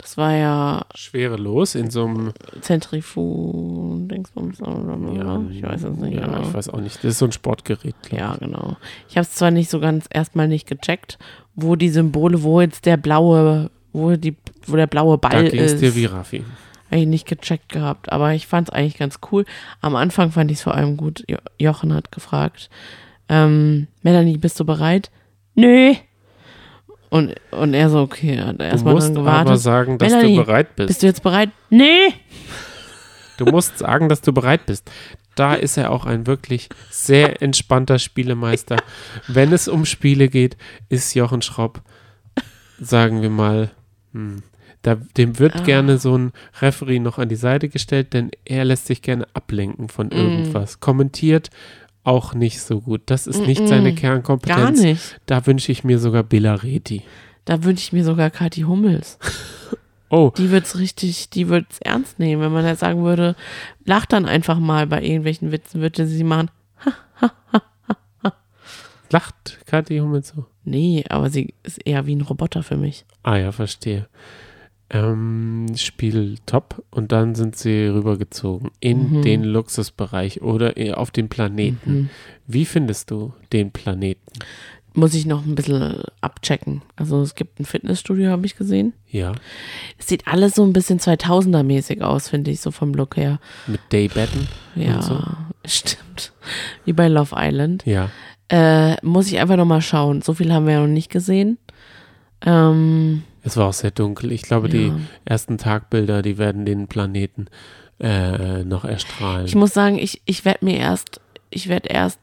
Das war ja Schwerelos in so einem. Zentrifugen, Dingsbums, oder? ich weiß es nicht. Ja, genau. ich weiß auch nicht. Das ist so ein Sportgerät. Ja, genau. Ich habe es zwar nicht so ganz erstmal nicht gecheckt, wo die Symbole, wo jetzt der blaue, wo die, wo der blaue ich. Da Ball ging es ist, dir wie Raffi. habe ich nicht gecheckt gehabt. Aber ich fand es eigentlich ganz cool. Am Anfang fand ich es vor allem gut. Jo Jochen hat gefragt, ähm, Melanie, bist du bereit? Nö. Und, und er so, okay, hat Du erstmal musst dann aber gewartet. sagen, dass Melanie, du bereit bist. Bist du jetzt bereit? Nee. Du musst sagen, dass du bereit bist. Da ist er auch ein wirklich sehr entspannter Spielemeister. Wenn es um Spiele geht, ist Jochen Schropp, sagen wir mal, hm, da, dem wird Ah. gerne so ein Referee noch an die Seite gestellt, denn er lässt sich gerne ablenken von Mm. irgendwas. Kommentiert auch nicht so gut. Das ist nicht Mm-mm. seine Gar Kernkompetenz. nicht. Da wünsche ich mir sogar Billa Reti. Da wünsche ich mir sogar Kathi Hummels. Oh, Die wird's richtig, die wird's ernst nehmen. Wenn man jetzt sagen würde, lach dann einfach mal bei irgendwelchen Witzen, würde sie machen. lacht Kathi Hummel so? Nee, aber sie ist eher wie ein Roboter für mich. Ah ja, verstehe. Ähm, Spiel top und dann sind sie rübergezogen in Mhm. den Luxusbereich oder eher auf den Planeten. Mhm. Wie findest du den Planeten? Muss ich noch ein bisschen abchecken. Also es gibt ein Fitnessstudio, habe ich gesehen. Ja, Es sieht alles so ein bisschen 2000er-mäßig aus, finde ich, so vom Look her. mit Daybetten. Ja, so? stimmt. Wie bei Love Island. Ja, Äh, muss ich einfach noch mal schauen. So viel haben wir ja noch nicht gesehen. Ähm, es war auch sehr dunkel. Ich glaube, die ja. ersten Tagbilder, die werden den Planeten äh, noch erstrahlen. Ich muss sagen, ich, ich werde mir erst, ich werde erst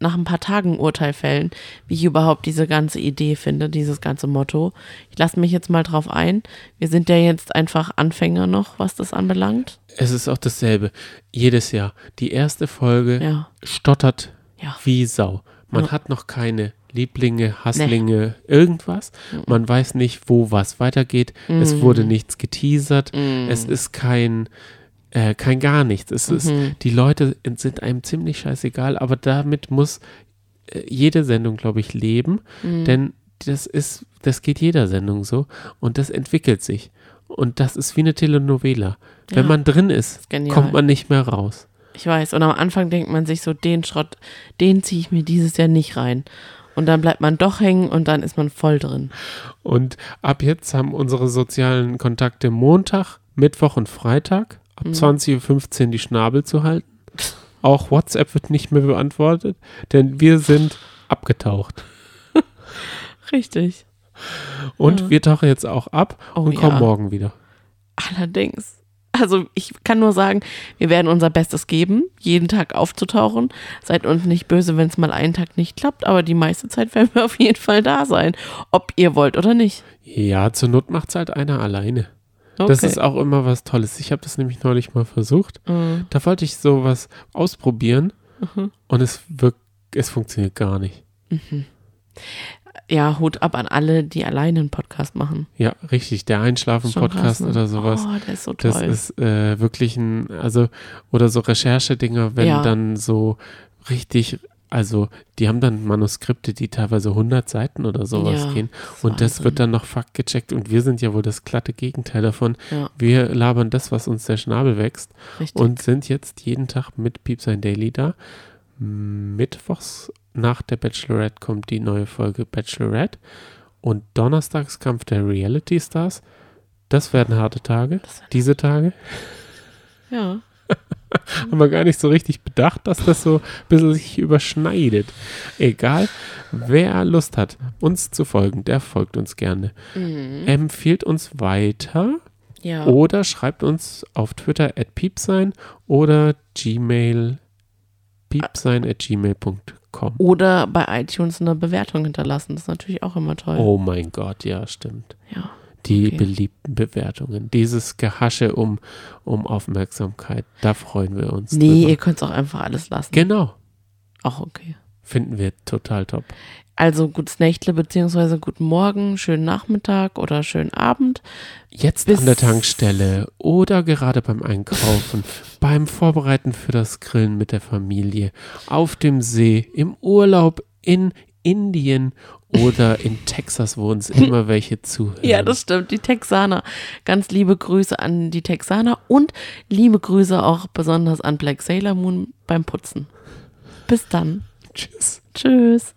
nach ein paar Tagen Urteil fällen, wie ich überhaupt diese ganze Idee finde, dieses ganze Motto. Ich lasse mich jetzt mal drauf ein. Wir sind ja jetzt einfach Anfänger noch, was das anbelangt. es ist auch dasselbe. Jedes Jahr. Die erste Folge Ja, stottert ja. wie Sau. Man Ja. hat noch keine Lieblinge, Hasslinge, irgendwas. Man weiß nicht, wo was weitergeht. Es Mhm. wurde nichts geteasert. Es ist kein, äh, kein gar nichts. Es ist, Mhm. die Leute sind einem ziemlich scheißegal, aber damit muss äh, jede Sendung, glaube ich, leben. Mhm. Denn das ist, das geht jeder Sendung so und das entwickelt sich. Und das ist wie eine Telenovela. Wenn Ja. man drin ist, genial. kommt man nicht mehr raus. Ich weiß. Und am Anfang denkt man sich so, den Schrott, den ziehe ich mir dieses Jahr nicht rein. Und dann bleibt man doch hängen und dann ist man voll drin. Und ab jetzt haben unsere sozialen Kontakte Montag, Mittwoch und Freitag ab Mhm. 20.15 Uhr die Schnabel zu halten. Auch WhatsApp wird nicht mehr beantwortet, denn wir sind abgetaucht. Richtig. Und Ja. wir tauchen jetzt auch ab Oh und kommen ja. morgen wieder. Allerdings. Also ich kann nur sagen, wir werden unser Bestes geben, jeden Tag aufzutauchen. Seid uns nicht böse, wenn es mal einen Tag nicht klappt, aber die meiste Zeit werden wir auf jeden Fall da sein, ob ihr wollt oder nicht. Ja, zur Not macht es halt einer alleine. Okay. Das ist auch immer was Tolles. Ich habe das nämlich neulich mal versucht. Mhm. Da wollte ich sowas ausprobieren Mhm. und es wirkt, es funktioniert gar nicht. Ja, Hut ab an alle, die alleine einen Podcast machen. Ja, richtig. Der Einschlafen-Podcast ne? oder sowas. Oh, der ist so Das toll. ist äh, wirklich ein, also, oder so Recherchedinger, wenn Ja. dann so richtig, also, die haben dann Manuskripte, die teilweise 100 Seiten oder sowas Ja, gehen. ist Und das Wahnsinn. wird dann noch faktgecheckt und wir sind ja wohl das glatte Gegenteil davon. Ja, Wir labern das, was uns der Schnabel wächst richtig. und sind jetzt jeden Tag mit Piep sein Daily da. Mittwochs nach der Bachelorette kommt die neue Folge Bachelorette und donnerstags Kampf der Reality Stars. Das werden harte Tage, werden- diese Tage. ja. Haben wir gar nicht so richtig bedacht, dass das so ein bisschen sich überschneidet. Egal, wer Lust hat, uns zu folgen, der folgt uns gerne. Mhm. Empfiehlt uns weiter ja. oder schreibt uns auf Twitter at piepsein oder Gmail piepsein at gmail.com. Oder bei iTunes eine Bewertung hinterlassen. Das ist natürlich auch immer toll. Oh mein Gott, ja, stimmt. Ja. die Okay. beliebten Bewertungen. Dieses Gehasche um, um Aufmerksamkeit, da freuen wir uns. Nee, drüber. ihr könnt es auch einfach alles lassen. Genau, Auch okay. finden wir total top. Also gutes Nächtle beziehungsweise guten Morgen, schönen Nachmittag oder schönen Abend. Jetzt Bis- an der Tankstelle oder gerade beim Einkaufen, beim Vorbereiten für das Grillen mit der Familie, auf dem See, im Urlaub in Indien oder in Texas, wo uns immer welche zuhören. Ja, das stimmt. Die Texaner. Ganz liebe Grüße an die Texaner und liebe Grüße auch besonders an Black Sailor Moon beim Putzen. Bis dann. Tschüss. Tschüss.